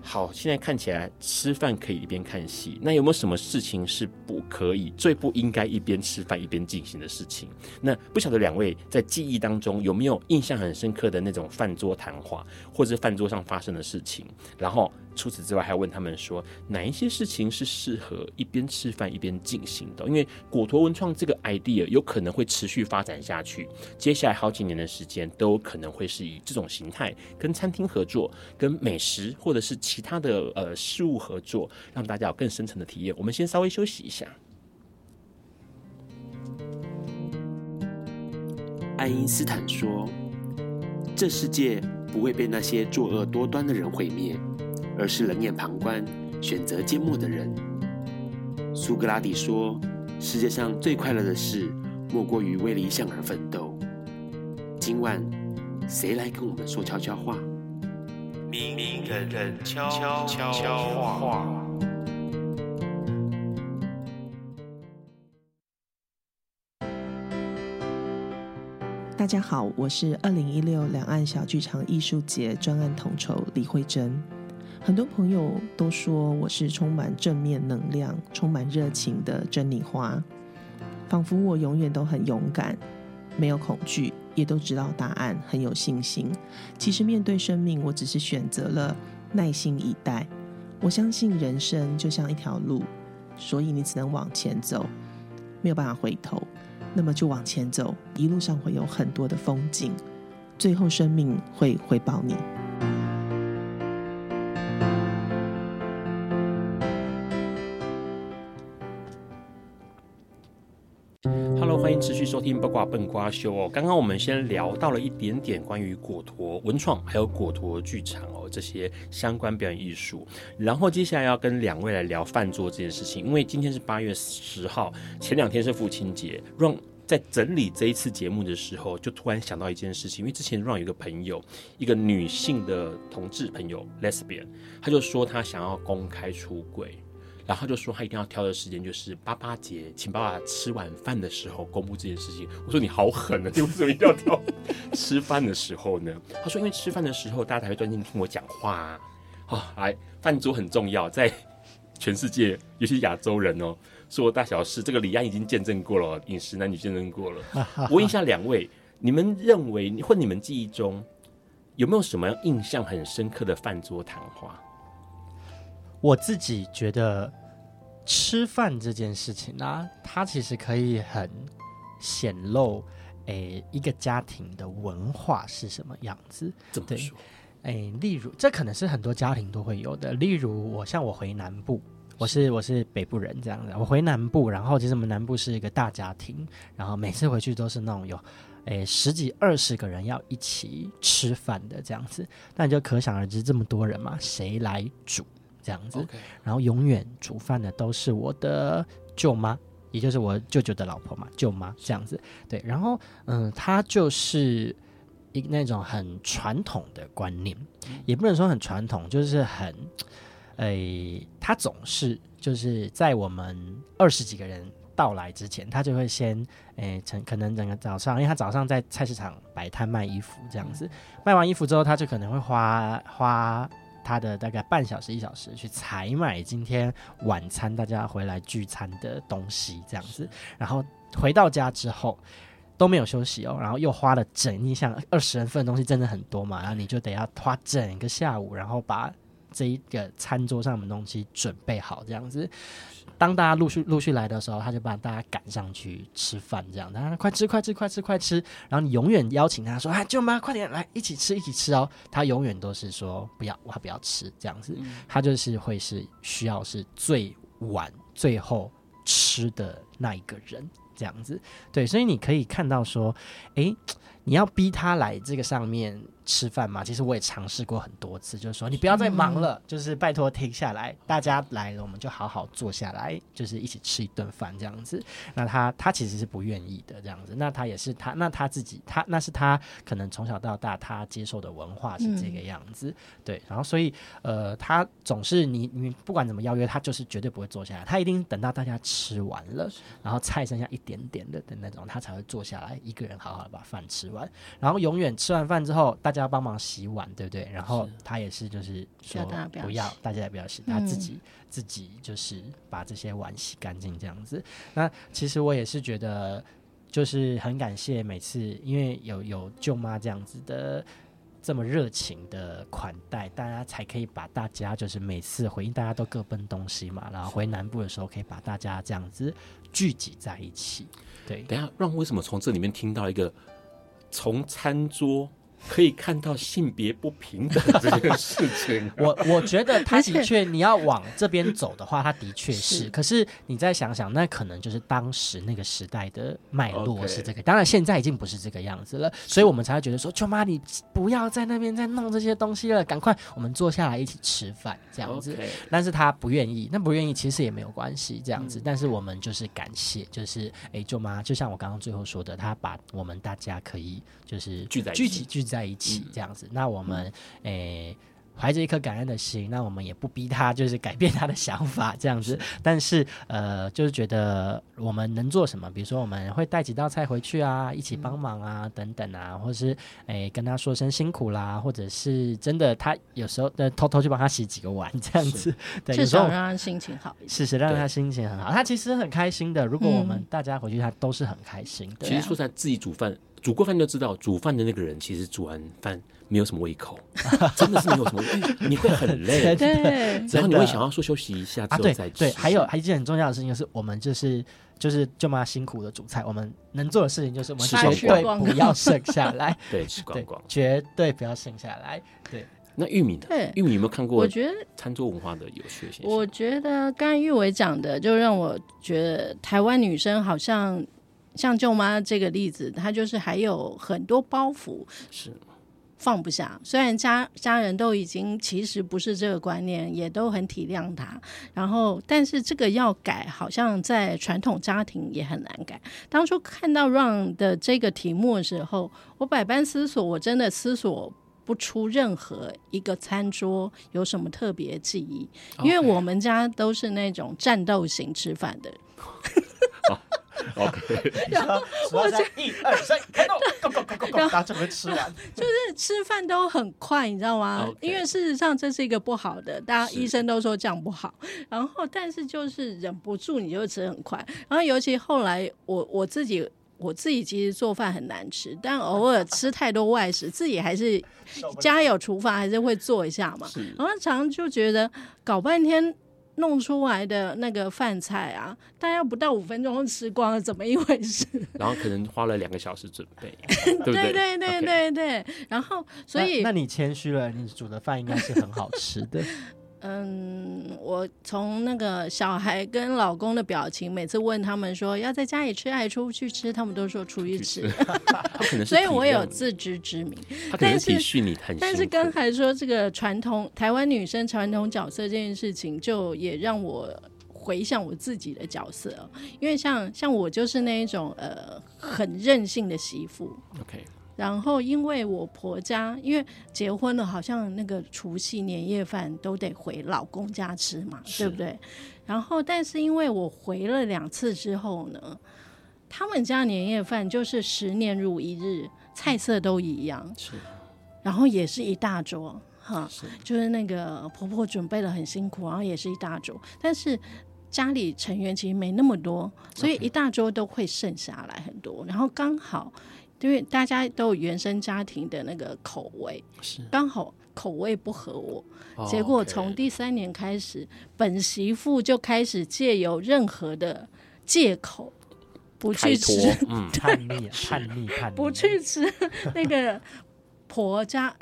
好，现在看起来吃饭可以一边看戏，那有没有什么事情是不可以、最不应该一边吃饭一边进行的事情？那不晓得两位在记忆当中有没有印象很深刻的那种饭桌谈话，或者是饭桌上发生的事情？然后。除此之外，还要问他们说哪一些事情是适合一边吃饭一边进行的？因为果陀文创这个 idea 有可能会持续发展下去，接下来好几年的时间都可能会是以这种形态跟餐厅合作、跟美食或者是其他的呃事物合作，让大家有更深层的体验。我们先稍微休息一下。爱因斯坦说：“这世界不会被那些作恶多端的人毁灭。”而是冷眼旁观、选择缄默的人。苏格拉底说：“世界上最快乐的事，莫过于为理想而奋斗。”今晚，谁来跟我们说悄悄话？明人人悄悄话。大家好，我是二零一六两岸小剧场艺术节专案统筹李慧珍。很多朋友都说我是充满正面能量、充满热情的珍妮花，仿佛我永远都很勇敢，没有恐惧，也都知道答案，很有信心。其实面对生命，我只是选择了耐心以待。我相信人生就像一条路，所以你只能往前走，没有办法回头。那么就往前走，一路上会有很多的风景，最后生命会回报你。收听《八卦笨瓜秀》哦。刚刚我们先聊到了一点点关于果陀文创，还有果陀剧场哦这些相关表演艺术。然后接下来要跟两位来聊饭桌这件事情，因为今天是八月十号，前两天是父亲节。让在整理这一次节目的时候，就突然想到一件事情，因为之前让有一个朋友，一个女性的同志朋友 （lesbian），他就说他想要公开出轨。然后他就说他一定要挑的时间就是八八节，请爸爸吃晚饭的时候公布这件事情。我说你好狠啊，你为什么一定要挑吃饭的时候呢？他说因为吃饭的时候大家才会专心听我讲话啊。啊，来饭桌很重要，在全世界，尤其亚洲人哦，说大小事，这个李安已经见证过了，饮食男女见证过了。我问一下两位，你们认为或你们记忆中有没有什么印象很深刻的饭桌谈话？我自己觉得。吃饭这件事情啊，它其实可以很显露，诶，一个家庭的文化是什么样子。怎么说？诶，例如，这可能是很多家庭都会有的。例如，我像我回南部，我是我是北部人这样子，我回南部，然后其实我们南部是一个大家庭，然后每次回去都是那种有，诶，十几二十个人要一起吃饭的这样子，那你就可想而知，这么多人嘛，谁来煮？这样子.然后永远煮饭的都是我的舅妈，也就是我舅舅的老婆嘛，舅妈这样子。对，然后嗯，她就是一那种很传统的观念，也不能说很传统，就是很，诶，她总是就是在我们二十几个人到来之前，她就会先诶，成可能整个早上，因为她早上在菜市场摆摊卖衣服这样子，卖完衣服之后，她就可能会花花。他的大概半小时一小时去采买今天晚餐大家回来聚餐的东西，这样子，然后回到家之后都没有休息哦，然后又花了整一项二十人份的东西，真的很多嘛，然后你就得要花整个下午，然后把这一个餐桌上的东西准备好，这样子。当大家陆续陆续来的时候，他就把大家赶上去吃饭，这样，他快吃快吃快吃快吃，然后你永远邀请他说：“哎，舅妈，快点来一起吃一起吃哦。”他永远都是说：“不要，我还不要吃。”这样子，他就是会是需要是最晚最后吃的那一个人，这样子。对，所以你可以看到说，哎，你要逼他来这个上面吃饭嘛，其实我也尝试过很多次，就是说你不要再忙了，嗯、就是拜托停下来，大家来了我们就好好坐下来，就是一起吃一顿饭这样子。那他他其实是不愿意的这样子，那他也是他那他自己他那是他可能从小到大他接受的文化是这个样子，嗯、对，然后所以呃他总是你你不管怎么邀约他就是绝对不会坐下来，他一定等到大家吃完了，然后菜剩下一点点的的那种，他才会坐下来一个人好好的把饭吃完，然后永远吃完饭之后大家。要帮忙洗碗，对不对？然后他也是，就是说不要，大家也不要洗，他自己、嗯、自己就是把这些碗洗干净，这样子。那其实我也是觉得，就是很感谢每次，因为有有舅妈这样子的这么热情的款待，大家才可以把大家就是每次回应，大家都各奔东西嘛。然后回南部的时候，可以把大家这样子聚集在一起。对，等下，让为什么从这里面听到一个从餐桌？可以看到性别不平等这件事情，我我觉得他的确，你要往这边走的话，他的确是。是可是你再想想，那可能就是当时那个时代的脉络是这个。当然，现在已经不是这个样子了，所以我们才会觉得说，舅妈，你不要在那边再弄这些东西了，赶快我们坐下来一起吃饭这样子。但是他不愿意，那不愿意其实也没有关系，这样子。嗯、但是我们就是感谢，就是哎，舅妈，就像我刚刚最后说的，他把我们大家可以就是聚在聚集聚。在一起这样子，嗯、那我们诶。怀着一颗感恩的心，那我们也不逼他，就是改变他的想法 这样子。是但是，呃，就是觉得我们能做什么？比如说，我们会带几道菜回去啊，一起帮忙啊，嗯、等等啊，或者是诶、欸、跟他说声辛苦啦，或者是真的他有时候的偷偷去帮他洗几个碗 这样子，对，至少让他心情好一点。是是，让他心情很好，他其实很开心的。如果我们大家回去，他都是很开心的。其实说在自己煮饭，煮过饭就知道，煮饭的那个人其实煮完饭。没有什么胃口，真的是没有什么胃口，你会很累，对，然后你会想要说休息一下之后再吃。对，还有还有一件很重要的事情就是，我们就是就是舅妈辛苦的煮菜，我们能做的事情就是我们绝对不要剩下来，对，吃光光，绝对不要剩下来。对，那玉米呢？对，玉米有没有看过？我觉得餐桌文化的有趣性。我觉得刚才玉伟讲的，就让我觉得台湾女生好像像舅妈这个例子，她就是还有很多包袱。是。放不下，虽然家家人都已经其实不是这个观念，也都很体谅她，然后但是这个要改，好像在传统家庭也很难改。当初看到 Ron 的这个题目的时候，我百般思索，我真的思索不出任何一个餐桌有什么特别记忆，因为我们家都是那种战斗型吃饭的。OK，然后我就一二三，开动，Go Go Go Go Go，然后准备吃完，就是吃饭都很快，你知道吗因为事实上这是一个不好的，大家医生都说这样不好。然后，但是就是忍不住，你就吃很快。然后，尤其后来我我自己我自己其实做饭很难吃，但偶尔吃太多外食，自己还是家有厨房还是会做一下嘛。然后常常就觉得搞半天。弄出来的那个饭菜啊，大家不到五分钟就吃光了，怎么一回事？然后可能花了两个小时准备，对对对对对对。然后，所以那，那你谦虚了，你煮的饭应该是很好吃的。嗯，我从那个小孩跟老公的表情，每次问他们说要在家里吃还是出去吃，他们都说出去吃。所以我有自知之明。但是但是刚才说这个传统台湾女生传统角色这件事情，就也让我回想我自己的角色，因为像像我就是那一种呃很任性的媳妇。OK。然后，因为我婆家，因为结婚了，好像那个除夕年夜饭都得回老公家吃嘛，对不对？然后，但是因为我回了两次之后呢，他们家年夜饭就是十年如一日，菜色都一样，是，然后也是一大桌，哈，就是那个婆婆准备的很辛苦，然后也是一大桌，但是家里成员其实没那么多，所以一大桌都会剩下来很多，然后刚好。因为大家都有原生家庭的那个口味，是。刚好口味不合我，哦、结果从第三年开始，哦 okay、本媳妇就开始借由任何的借口不去吃，嗯，叛逆，叛逆，叛逆，不去吃那个婆家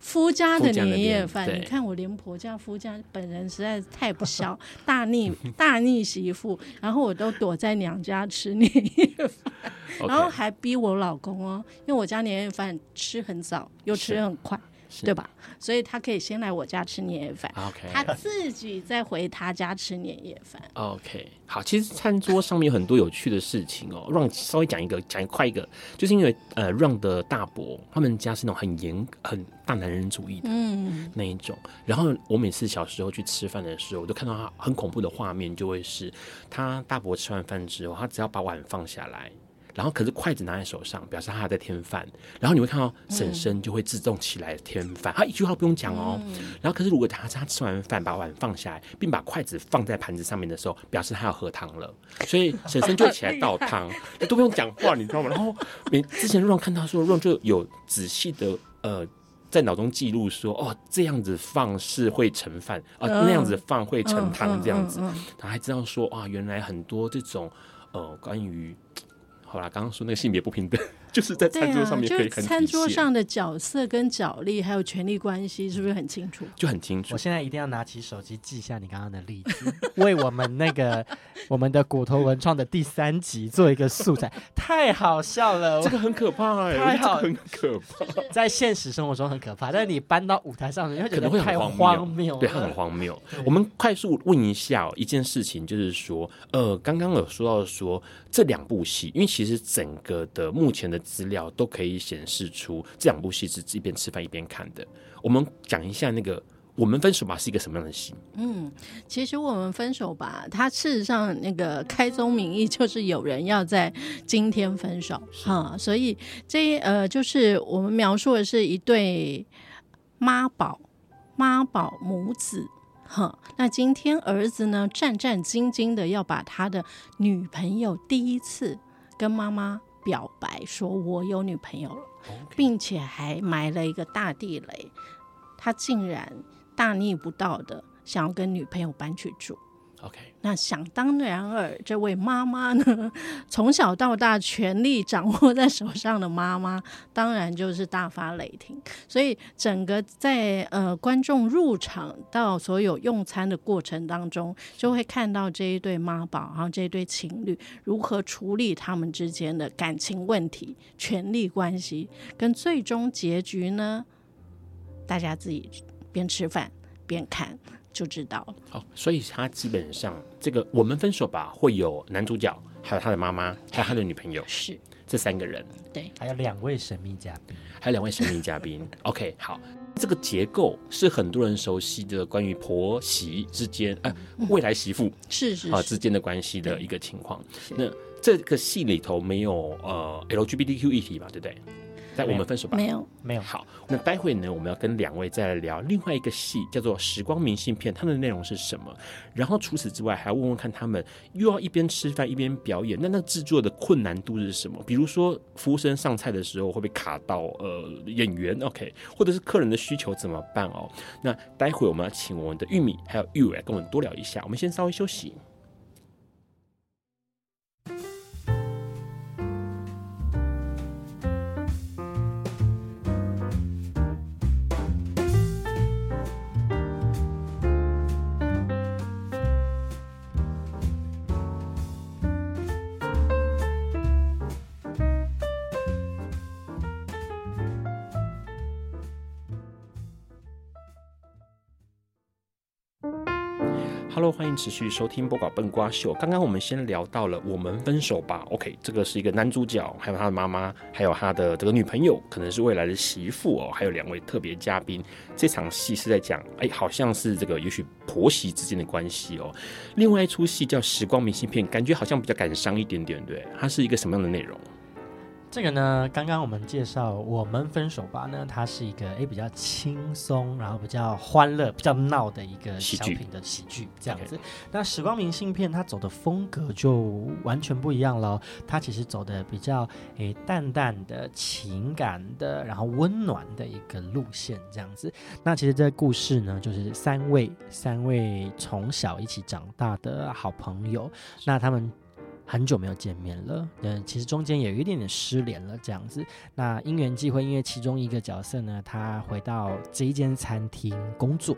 夫家的年夜饭，你看我连婆家夫家本人实在是太不孝，大逆大逆媳妇，然后我都躲在娘家吃年夜饭，然后还逼我老公哦，因为我家年夜饭吃很早又吃很快，是对吧？所以他可以先来我家吃年夜饭，OK 他自己再回他家吃年夜饭。OK，好，其实餐桌上面有很多有趣的事情哦。让稍微讲一个，讲一快一个，就是因为呃，让的大伯他们家是那种很严、很大男人主义的嗯，那一种。然后我每次小时候去吃饭的时候，我都看到他很恐怖的画面，就会是他大伯吃完饭之后，他只要把碗放下来。然后可是筷子拿在手上，表示他还在添饭。然后你会看到婶婶就会自动起来添饭，他一句话不用讲哦。然后可是如果他他吃完饭把碗放下来，并把筷子放在盘子上面的时候，表示他要喝汤了，所以婶婶就会起来倒汤，都不用讲话，你知道吗？然后你之前让看到说让就有仔细的呃。在脑中记录说，哦，这样子放是会盛饭，啊、呃，那样子放会盛汤，这样子，嗯嗯嗯嗯他还知道说，啊，原来很多这种，呃，关于。好啦，刚刚说那个性别不平等，就是在餐桌上面可以很、啊、餐桌上的角色跟角力，还有权力关系，是不是很清楚？就很清楚。我现在一定要拿起手机记下你刚刚的例子，为我们那个我们的骨头文创的第三集做一个素材，太好笑了。这个很可怕哎、欸，太好，很可怕。在现实生活中很可怕，但是你搬到舞台上，你会觉得可能会太很荒谬，对，很荒谬。我们快速问一下、哦、一件事情，就是说，呃，刚刚有说到说这两部戏，因为其实整个。的目前的资料都可以显示出这两部戏是一边吃饭一边看的。我们讲一下那个《我们分手吧》是一个什么样的戏？嗯，其实《我们分手吧》它事实上那个开宗明义就是有人要在今天分手哈，所以这呃就是我们描述的是一对妈宝妈宝母子哈。那今天儿子呢战战兢兢的要把他的女朋友第一次跟妈妈。表白说：“我有女朋友了.并且还埋了一个大地雷。他竟然大逆不道的想要跟女朋友搬去住。” OK，那想当然尔，这位妈妈呢，从小到大权力掌握在手上的妈妈，当然就是大发雷霆。所以整个在呃观众入场到所有用餐的过程当中，就会看到这一对妈宝，然后这一对情侣如何处理他们之间的感情问题、权力关系，跟最终结局呢，大家自己边吃饭边看。就知道了。好，所以他基本上这个我们分手吧，会有男主角，还有他的妈妈，还有他的女朋友，是这三个人。对，还有两位神秘嘉宾，还有两位神秘嘉宾。OK，好，这个结构是很多人熟悉的，关于婆媳之间，呃，未来媳妇是是啊之间的关系的一个情况。那这个戏里头没有呃 LGBTQ 议题吧？对不对？在我们分手吧，没有没有。好，那待会呢，我们要跟两位再来聊另外一个戏，叫做《时光明信片》，它的内容是什么？然后除此之外，还要问问看他们又要一边吃饭一边表演，那那制作的困难度是什么？比如说服务生上菜的时候会被卡到呃演员？OK，或者是客人的需求怎么办哦？那待会我们要请我们的玉米还有玉伟跟我们多聊一下。我们先稍微休息。Hello，欢迎持续收听《播稿笨瓜秀》。刚刚我们先聊到了我们分手吧。OK，这个是一个男主角，还有他的妈妈，还有他的这个女朋友，可能是未来的媳妇哦。还有两位特别嘉宾。这场戏是在讲，哎，好像是这个也许婆媳之间的关系哦。另外一出戏叫《时光明信片》，感觉好像比较感伤一点点，对？它是一个什么样的内容？这个呢，刚刚我们介绍我们分手吧呢，它是一个诶比较轻松，然后比较欢乐、比较闹的一个小品的喜剧这样子。那时光明信片它走的风格就完全不一样了，它其实走的比较诶淡淡的情感的，然后温暖的一个路线这样子。那其实这个故事呢，就是三位三位从小一起长大的好朋友，那他们。很久没有见面了，嗯，其实中间也有一点点失联了这样子。那因缘际会，因为其中一个角色呢，他回到这一间餐厅工作，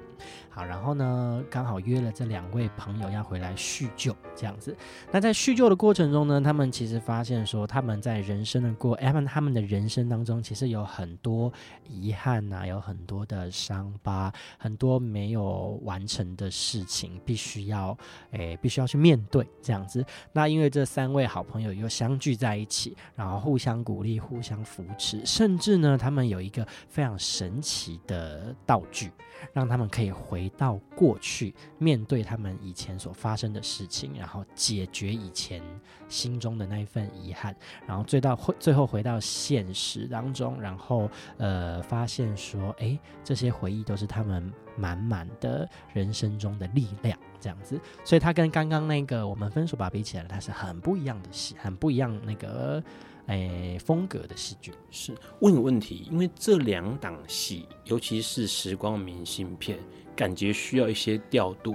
好，然后呢，刚好约了这两位朋友要回来叙旧这样子。那在叙旧的过程中呢，他们其实发现说，他们在人生的过，他们他们的人生当中，其实有很多遗憾呐、有很多的伤疤，很多没有完成的事情，必须要，诶，必须要去面对这样子。那因为这三位好朋友又相聚在一起，然后互相鼓励、互相扶持，甚至呢，他们有一个非常神奇的道具，让他们可以回到过去，面对他们以前所发生的事情，然后解决以前心中的那一份遗憾，然后最到最后回到现实当中，然后呃，发现说，哎，这些回忆都是他们满满的人生中的力量。这样子，所以他跟刚刚那个我们分手吧比起来，他是很不一样的戏，很不一样那个诶风格的戏剧。是问个问题，因为这两档戏，尤其是《时光明信片》，感觉需要一些调度，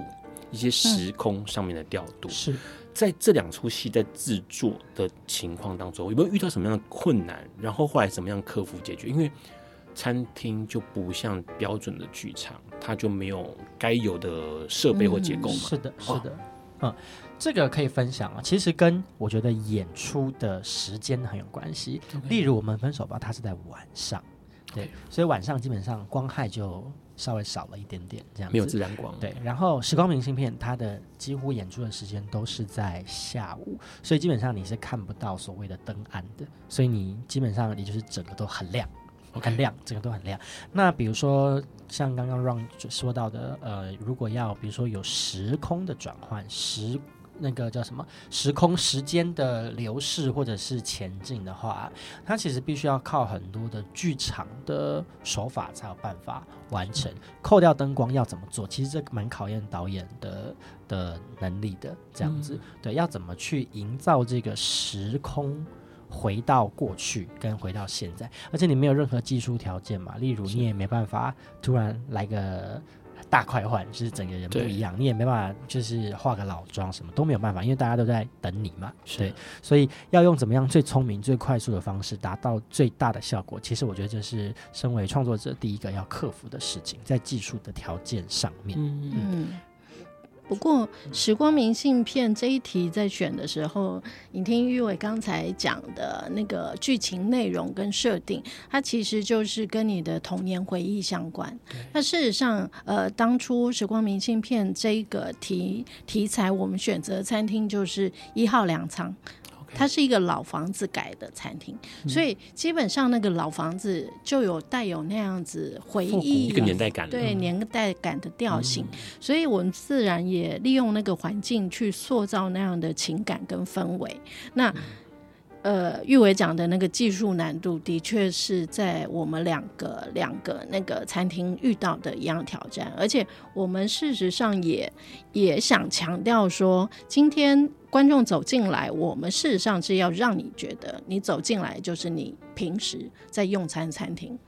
一些时空上面的调度。是、嗯、在这两出戏在制作的情况当中，有没有遇到什么样的困难？然后后来怎么样克服解决？因为餐厅就不像标准的剧场，它就没有该有的设备或结构嘛？嗯、是的，是的，嗯，这个可以分享啊。其实跟我觉得演出的时间很有关系。例如我们分手吧，它是在晚上，对.所以晚上基本上光害就稍微少了一点点，这样子没有自然光。对，然后时光明信片，它的几乎演出的时间都是在下午，所以基本上你是看不到所谓的灯暗的，所以你基本上你就是整个都很亮。很亮，整个都很亮。那比如说像刚刚 Ron 说到的，呃，如果要比如说有时空的转换，时那个叫什么时空时间的流逝或者是前进的话，它其实必须要靠很多的剧场的手法才有办法完成。扣掉灯光要怎么做？其实这蛮考验导演的的能力的。这样子，嗯、对，要怎么去营造这个时空？回到过去跟回到现在，而且你没有任何技术条件嘛，例如你也没办法突然来个大快换，就是整个人不一样，你也没办法就是化个老妆，什么都没有办法，因为大家都在等你嘛。对，所以要用怎么样最聪明、最快速的方式达到最大的效果，其实我觉得这是身为创作者第一个要克服的事情，在技术的条件上面。嗯。嗯不过，时光明信片这一题在选的时候，你听玉伟刚才讲的那个剧情内容跟设定，它其实就是跟你的童年回忆相关。那事实上，呃，当初时光明信片这个题题材，我们选择餐厅就是一号粮仓。它是一个老房子改的餐厅，嗯、所以基本上那个老房子就有带有那样子回忆一个年代感，对年代感的调性，嗯、所以我们自然也利用那个环境去塑造那样的情感跟氛围。那。呃，玉伟讲的那个技术难度，的确是在我们两个两个那个餐厅遇到的一样挑战，而且我们事实上也也想强调说，今天观众走进来，我们事实上是要让你觉得你走进来就是你平时在用餐餐厅。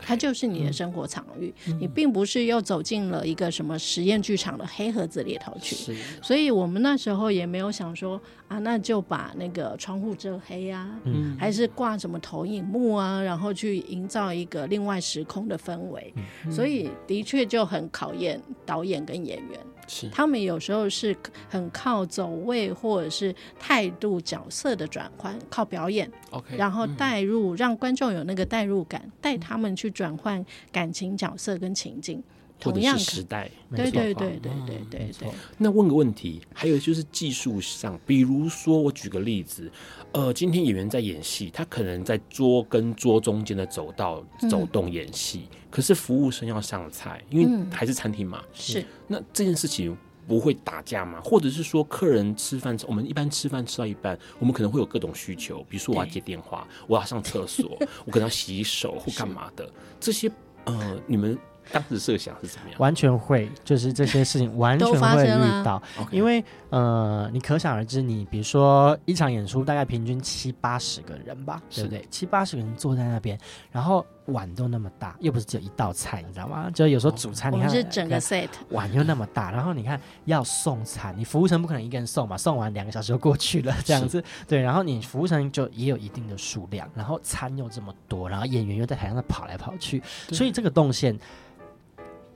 它就是你的生活场域，嗯、你并不是又走进了一个什么实验剧场的黑盒子里头去。所以我们那时候也没有想说啊，那就把那个窗户遮黑啊，嗯、还是挂什么投影幕啊，然后去营造一个另外时空的氛围。嗯、所以的确就很考验导演跟演员。是他们有时候是很靠走位或者是态度角色的转换，靠表演，OK，然后带入，嗯、让观众有那个代入感，带他们去转换感情角色跟情境。同样时代，对对对对对对对。那问个问题，还有就是技术上，比如说我举个例子，呃，今天演员在演戏，他可能在桌跟桌中间的走道走动演戏，嗯、可是服务生要上菜，因为还是餐厅嘛。是。那这件事情不会打架吗？或者是说，客人吃饭，我们一般吃饭吃到一半，我们可能会有各种需求，比如说我要接电话，我要上厕所，我可能要洗手或干嘛的，这些呃，你们。当时设想是怎么样？完全会，就是这些事情完全会遇到，因为呃，你可想而知，你比如说一场演出大概平均七八十个人吧，对不对？七八十个人坐在那边，然后碗都那么大，又不是只有一道菜，你知道吗？就有时候主餐，你看是整个 set 碗又那么大，然后你看要送餐，你服务生不可能一个人送嘛，送完两个小时就过去了，这样子对。然后你服务生就也有一定的数量，然后餐又这么多，然后演员又在台上跑来跑去，所以这个动线。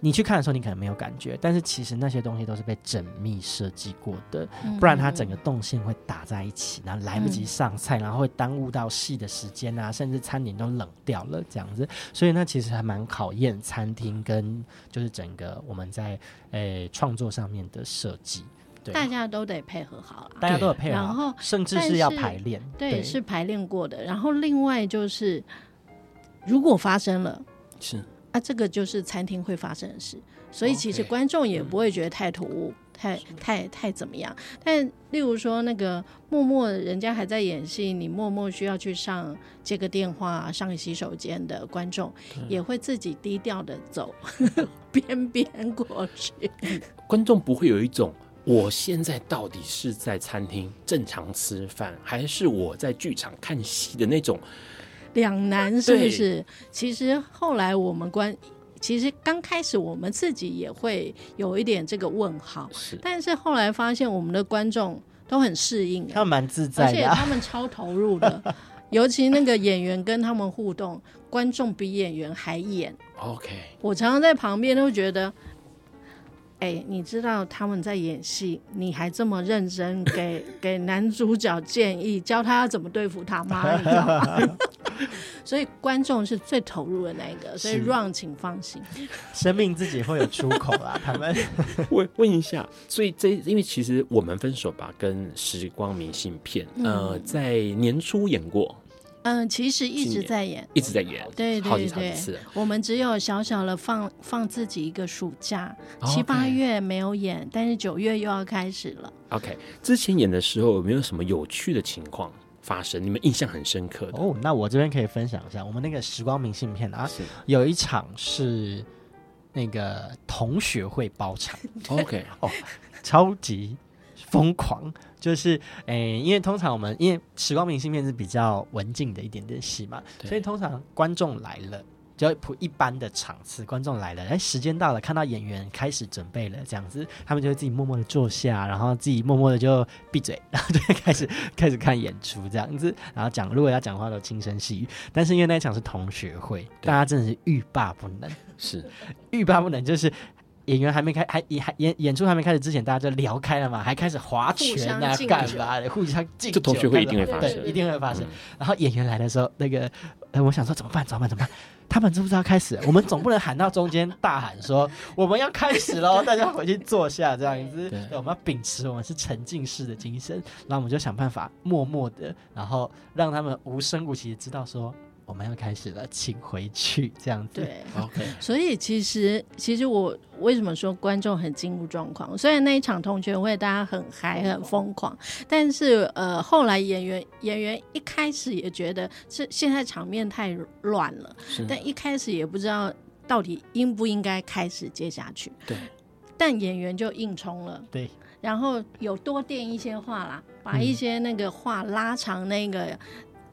你去看的时候，你可能没有感觉，但是其实那些东西都是被缜密设计过的，不然它整个动线会打在一起，然后来不及上菜，然后会耽误到戏的时间啊，甚至餐点都冷掉了这样子。所以那其实还蛮考验餐厅跟就是整个我们在诶创作上面的设计。对，大家都得配合好，大家都有配合好，然后甚至是要排练，对，对，是排练过的。然后另外就是，如果发生了，是。啊，这个就是餐厅会发生的事，所以其实观众也不会觉得太突兀，太太太怎么样。但例如说那个默默人家还在演戏，你默默需要去上接个电话、上个洗手间的观众，也会自己低调的走 边边过去。观众不会有一种我现在到底是在餐厅正常吃饭，还是我在剧场看戏的那种。两难是不是？其实后来我们关，其实刚开始我们自己也会有一点这个问号，是。但是后来发现我们的观众都很适应，他们蛮自在的，而且他们超投入的。尤其那个演员跟他们互动，观众比演员还演。OK，我常常在旁边都觉得。哎、欸，你知道他们在演戏，你还这么认真给给男主角建议，教他要怎么对付他妈，你知道吗？所以观众是最投入的那一个，所以 Run 请放心，生命自己会有出口啦。他们。问问一下，所以这因为其实我们分手吧，跟时光明信片，呃，在年初演过。嗯，其实一直在演，一直在演，对对对，我们只有小小的放放自己一个暑假，七八月没有演，但是九月又要开始了。OK，之前演的时候有没有什么有趣的情况发生？你们印象很深刻的哦？那我这边可以分享一下，我们那个时光明信片啊，有一场是那个同学会包场，OK，哦，超级疯狂。就是诶、欸，因为通常我们因为《时光明信片》是比较文静的一点点戏嘛，所以通常观众来了，就普一般的场次，观众来了，哎，时间到了，看到演员开始准备了，这样子，他们就会自己默默的坐下，然后自己默默的就闭嘴，然后就会开始开始看演出这样子，然后讲如果要讲话都轻声细语，但是因为那一场是同学会，大家真的是欲罢不能，是。欲罢不能，就是。演员还没开，还演还演演出还没开始之前，大家就聊开了嘛，还开始划拳啊，干嘛的？互相敬酒，这同学会一定会发生，对，一定会发生。然后演员来的时候，那个，呃，我想说怎么办？怎么办？怎么办？他们知不知道开始？我们总不能喊到中间大喊说 我们要开始喽，大家回去坐下这样子。对，我们要秉持我们是沉浸式的精神，然后我们就想办法默默的，然后让他们无声无息的知道说。我们要开始了，请回去这样子。对，OK。所以其实，其实我为什么说观众很进入状况？虽然那一场同学会大家很嗨、很疯狂，但是呃，后来演员演员一开始也觉得是现在场面太乱了，但一开始也不知道到底应不应该开始接下去。对。但演员就硬冲了。对。然后有多垫一些话啦，把一些那个话拉长那个。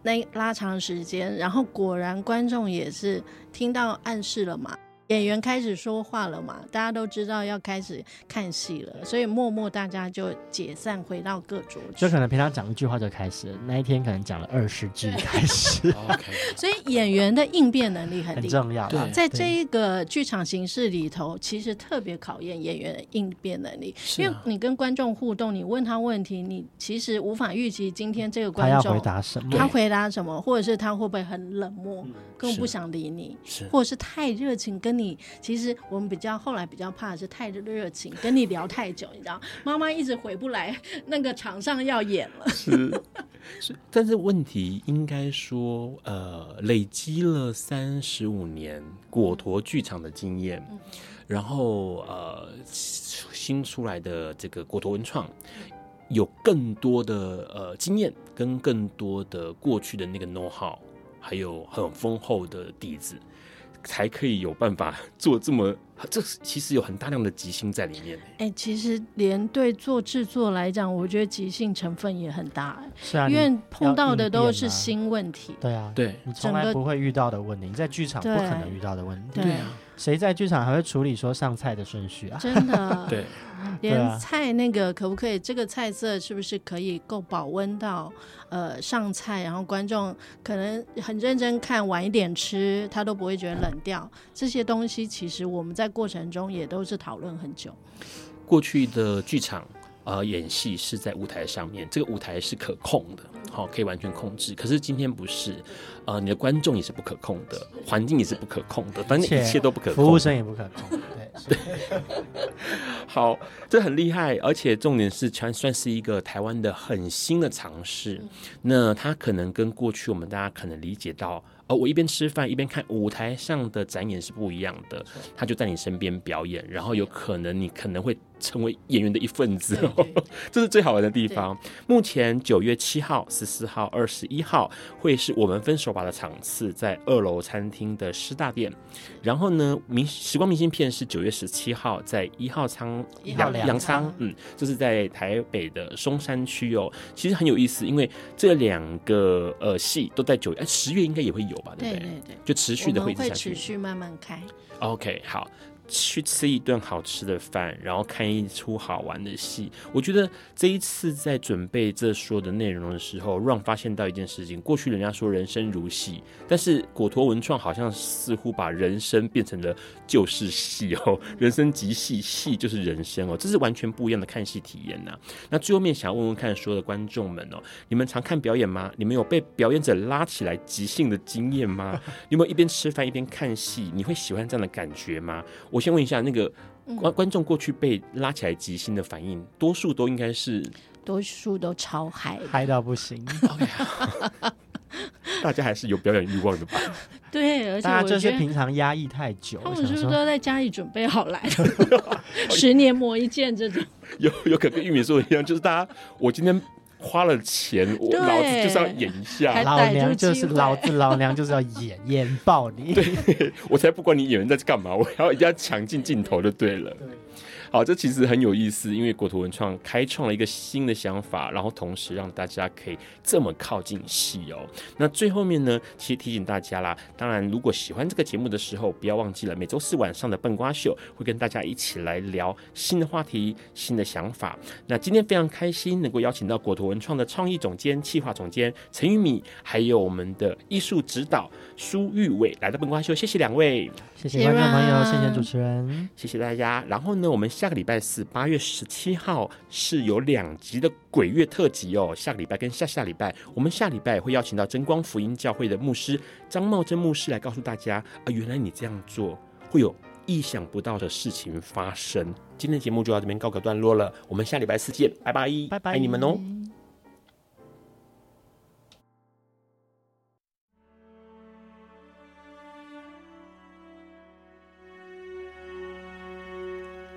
那拉长时间，然后果然观众也是听到暗示了嘛。演员开始说话了嘛，大家都知道要开始看戏了，所以默默大家就解散，回到各桌。就可能平常讲一句话就开始，那一天可能讲了二十句开始。所以演员的应变能力很，很重要。对，在这一个剧场形式里头，其实特别考验演员的应变能力，因为你跟观众互动，你问他问题，你其实无法预期今天这个观众他要回答什么，他回答什么，或者是他会不会很冷漠，根本不想理你，或者是太热情跟。你其实我们比较后来比较怕的是太热情，跟你聊太久，你知道，妈妈一直回不来，那个场上要演了。是，是，但是问题应该说，呃，累积了三十五年果陀剧场的经验，嗯、然后呃，新出来的这个果陀文创有更多的呃经验，跟更多的过去的那个 know how，还有很丰厚的底子。才可以有办法 做这么？这其实有很大量的即兴在里面。哎、欸，其实连对做制作来讲，我觉得即兴成分也很大。是啊，因为碰到的都是新问题。对啊，对，你从来不会遇到的问题，你在剧场不可能遇到的问题。对啊。谁在剧场还会处理说上菜的顺序啊？真的，对，连菜那个可不可以？这个菜色是不是可以够保温到呃上菜？然后观众可能很认真看，晚一点吃，他都不会觉得冷掉。这些东西其实我们在过程中也都是讨论很久。过去的剧场。呃，演戏是在舞台上面，这个舞台是可控的，好、哦，可以完全控制。可是今天不是，呃，你的观众也是不可控的，环境也是不可控的，反正一切都不可控，服务生也不可控。对，对 好，这很厉害，而且重点是，全算是一个台湾的很新的尝试。那它可能跟过去我们大家可能理解到。呃我一边吃饭一边看舞台上的展演是不一样的，他就在你身边表演，然后有可能你可能会成为演员的一份子，这是最好玩的地方。目前九月七号、十四号、二十一号会是我们分手吧的场次，在二楼餐厅的师大店。然后呢，明时光明信片是九月十七号在一号仓洋洋仓，嗯，这是在台北的松山区哦。其实很有意思，因为这两个呃戏都在九月，哎，十月应该也会有吧。对对对，就持续的会会持续慢慢开。OK，好。去吃一顿好吃的饭，然后看一出好玩的戏。我觉得这一次在准备这说的内容的时候，让发现到一件事情：过去人家说人生如戏，但是果陀文创好像似乎把人生变成了就是戏哦，人生即戏，戏就是人生哦，这是完全不一样的看戏体验呐、啊。那最后面想要问问看，所有的观众们哦，你们常看表演吗？你们有被表演者拉起来即兴的经验吗？你有没有一边吃饭一边看戏？你会喜欢这样的感觉吗？我先问一下，那个观观众过去被拉起来即兴的反应，多数都应该是，多数都超嗨，嗨到不行。Okay. 大家还是有表演欲望的吧？对，而且大家就是平常压抑太久，他们是不是都在家里准备好来 十年磨一剑这种？有有可能跟玉米说的一样，就是大家，我今天。花了钱，我老子就是要演一下。老娘就是老子，老娘就是要演演爆你。对，我才不管你演员在干嘛，我要一定要抢进镜头就对了。对。好，这其实很有意思，因为国图文创开创了一个新的想法，然后同时让大家可以这么靠近戏哦。那最后面呢，其实提醒大家啦，当然如果喜欢这个节目的时候，不要忘记了每周四晚上的笨瓜秀会跟大家一起来聊新的话题、新的想法。那今天非常开心能够邀请到国图文创的创意总监、企划总监陈玉米，还有我们的艺术指导苏玉伟来到本瓜秀，谢谢两位，谢谢观众朋友，谢谢主持人，谢谢大家。然后呢，我们。下个礼拜四，八月十七号是有两集的鬼月特辑哦。下个礼拜跟下下礼拜，我们下礼拜会邀请到真光福音教会的牧师张茂珍牧师来告诉大家啊，原来你这样做会有意想不到的事情发生。今天节目就到这边告个段落了，我们下礼拜四见，拜拜，拜拜，爱你们哦。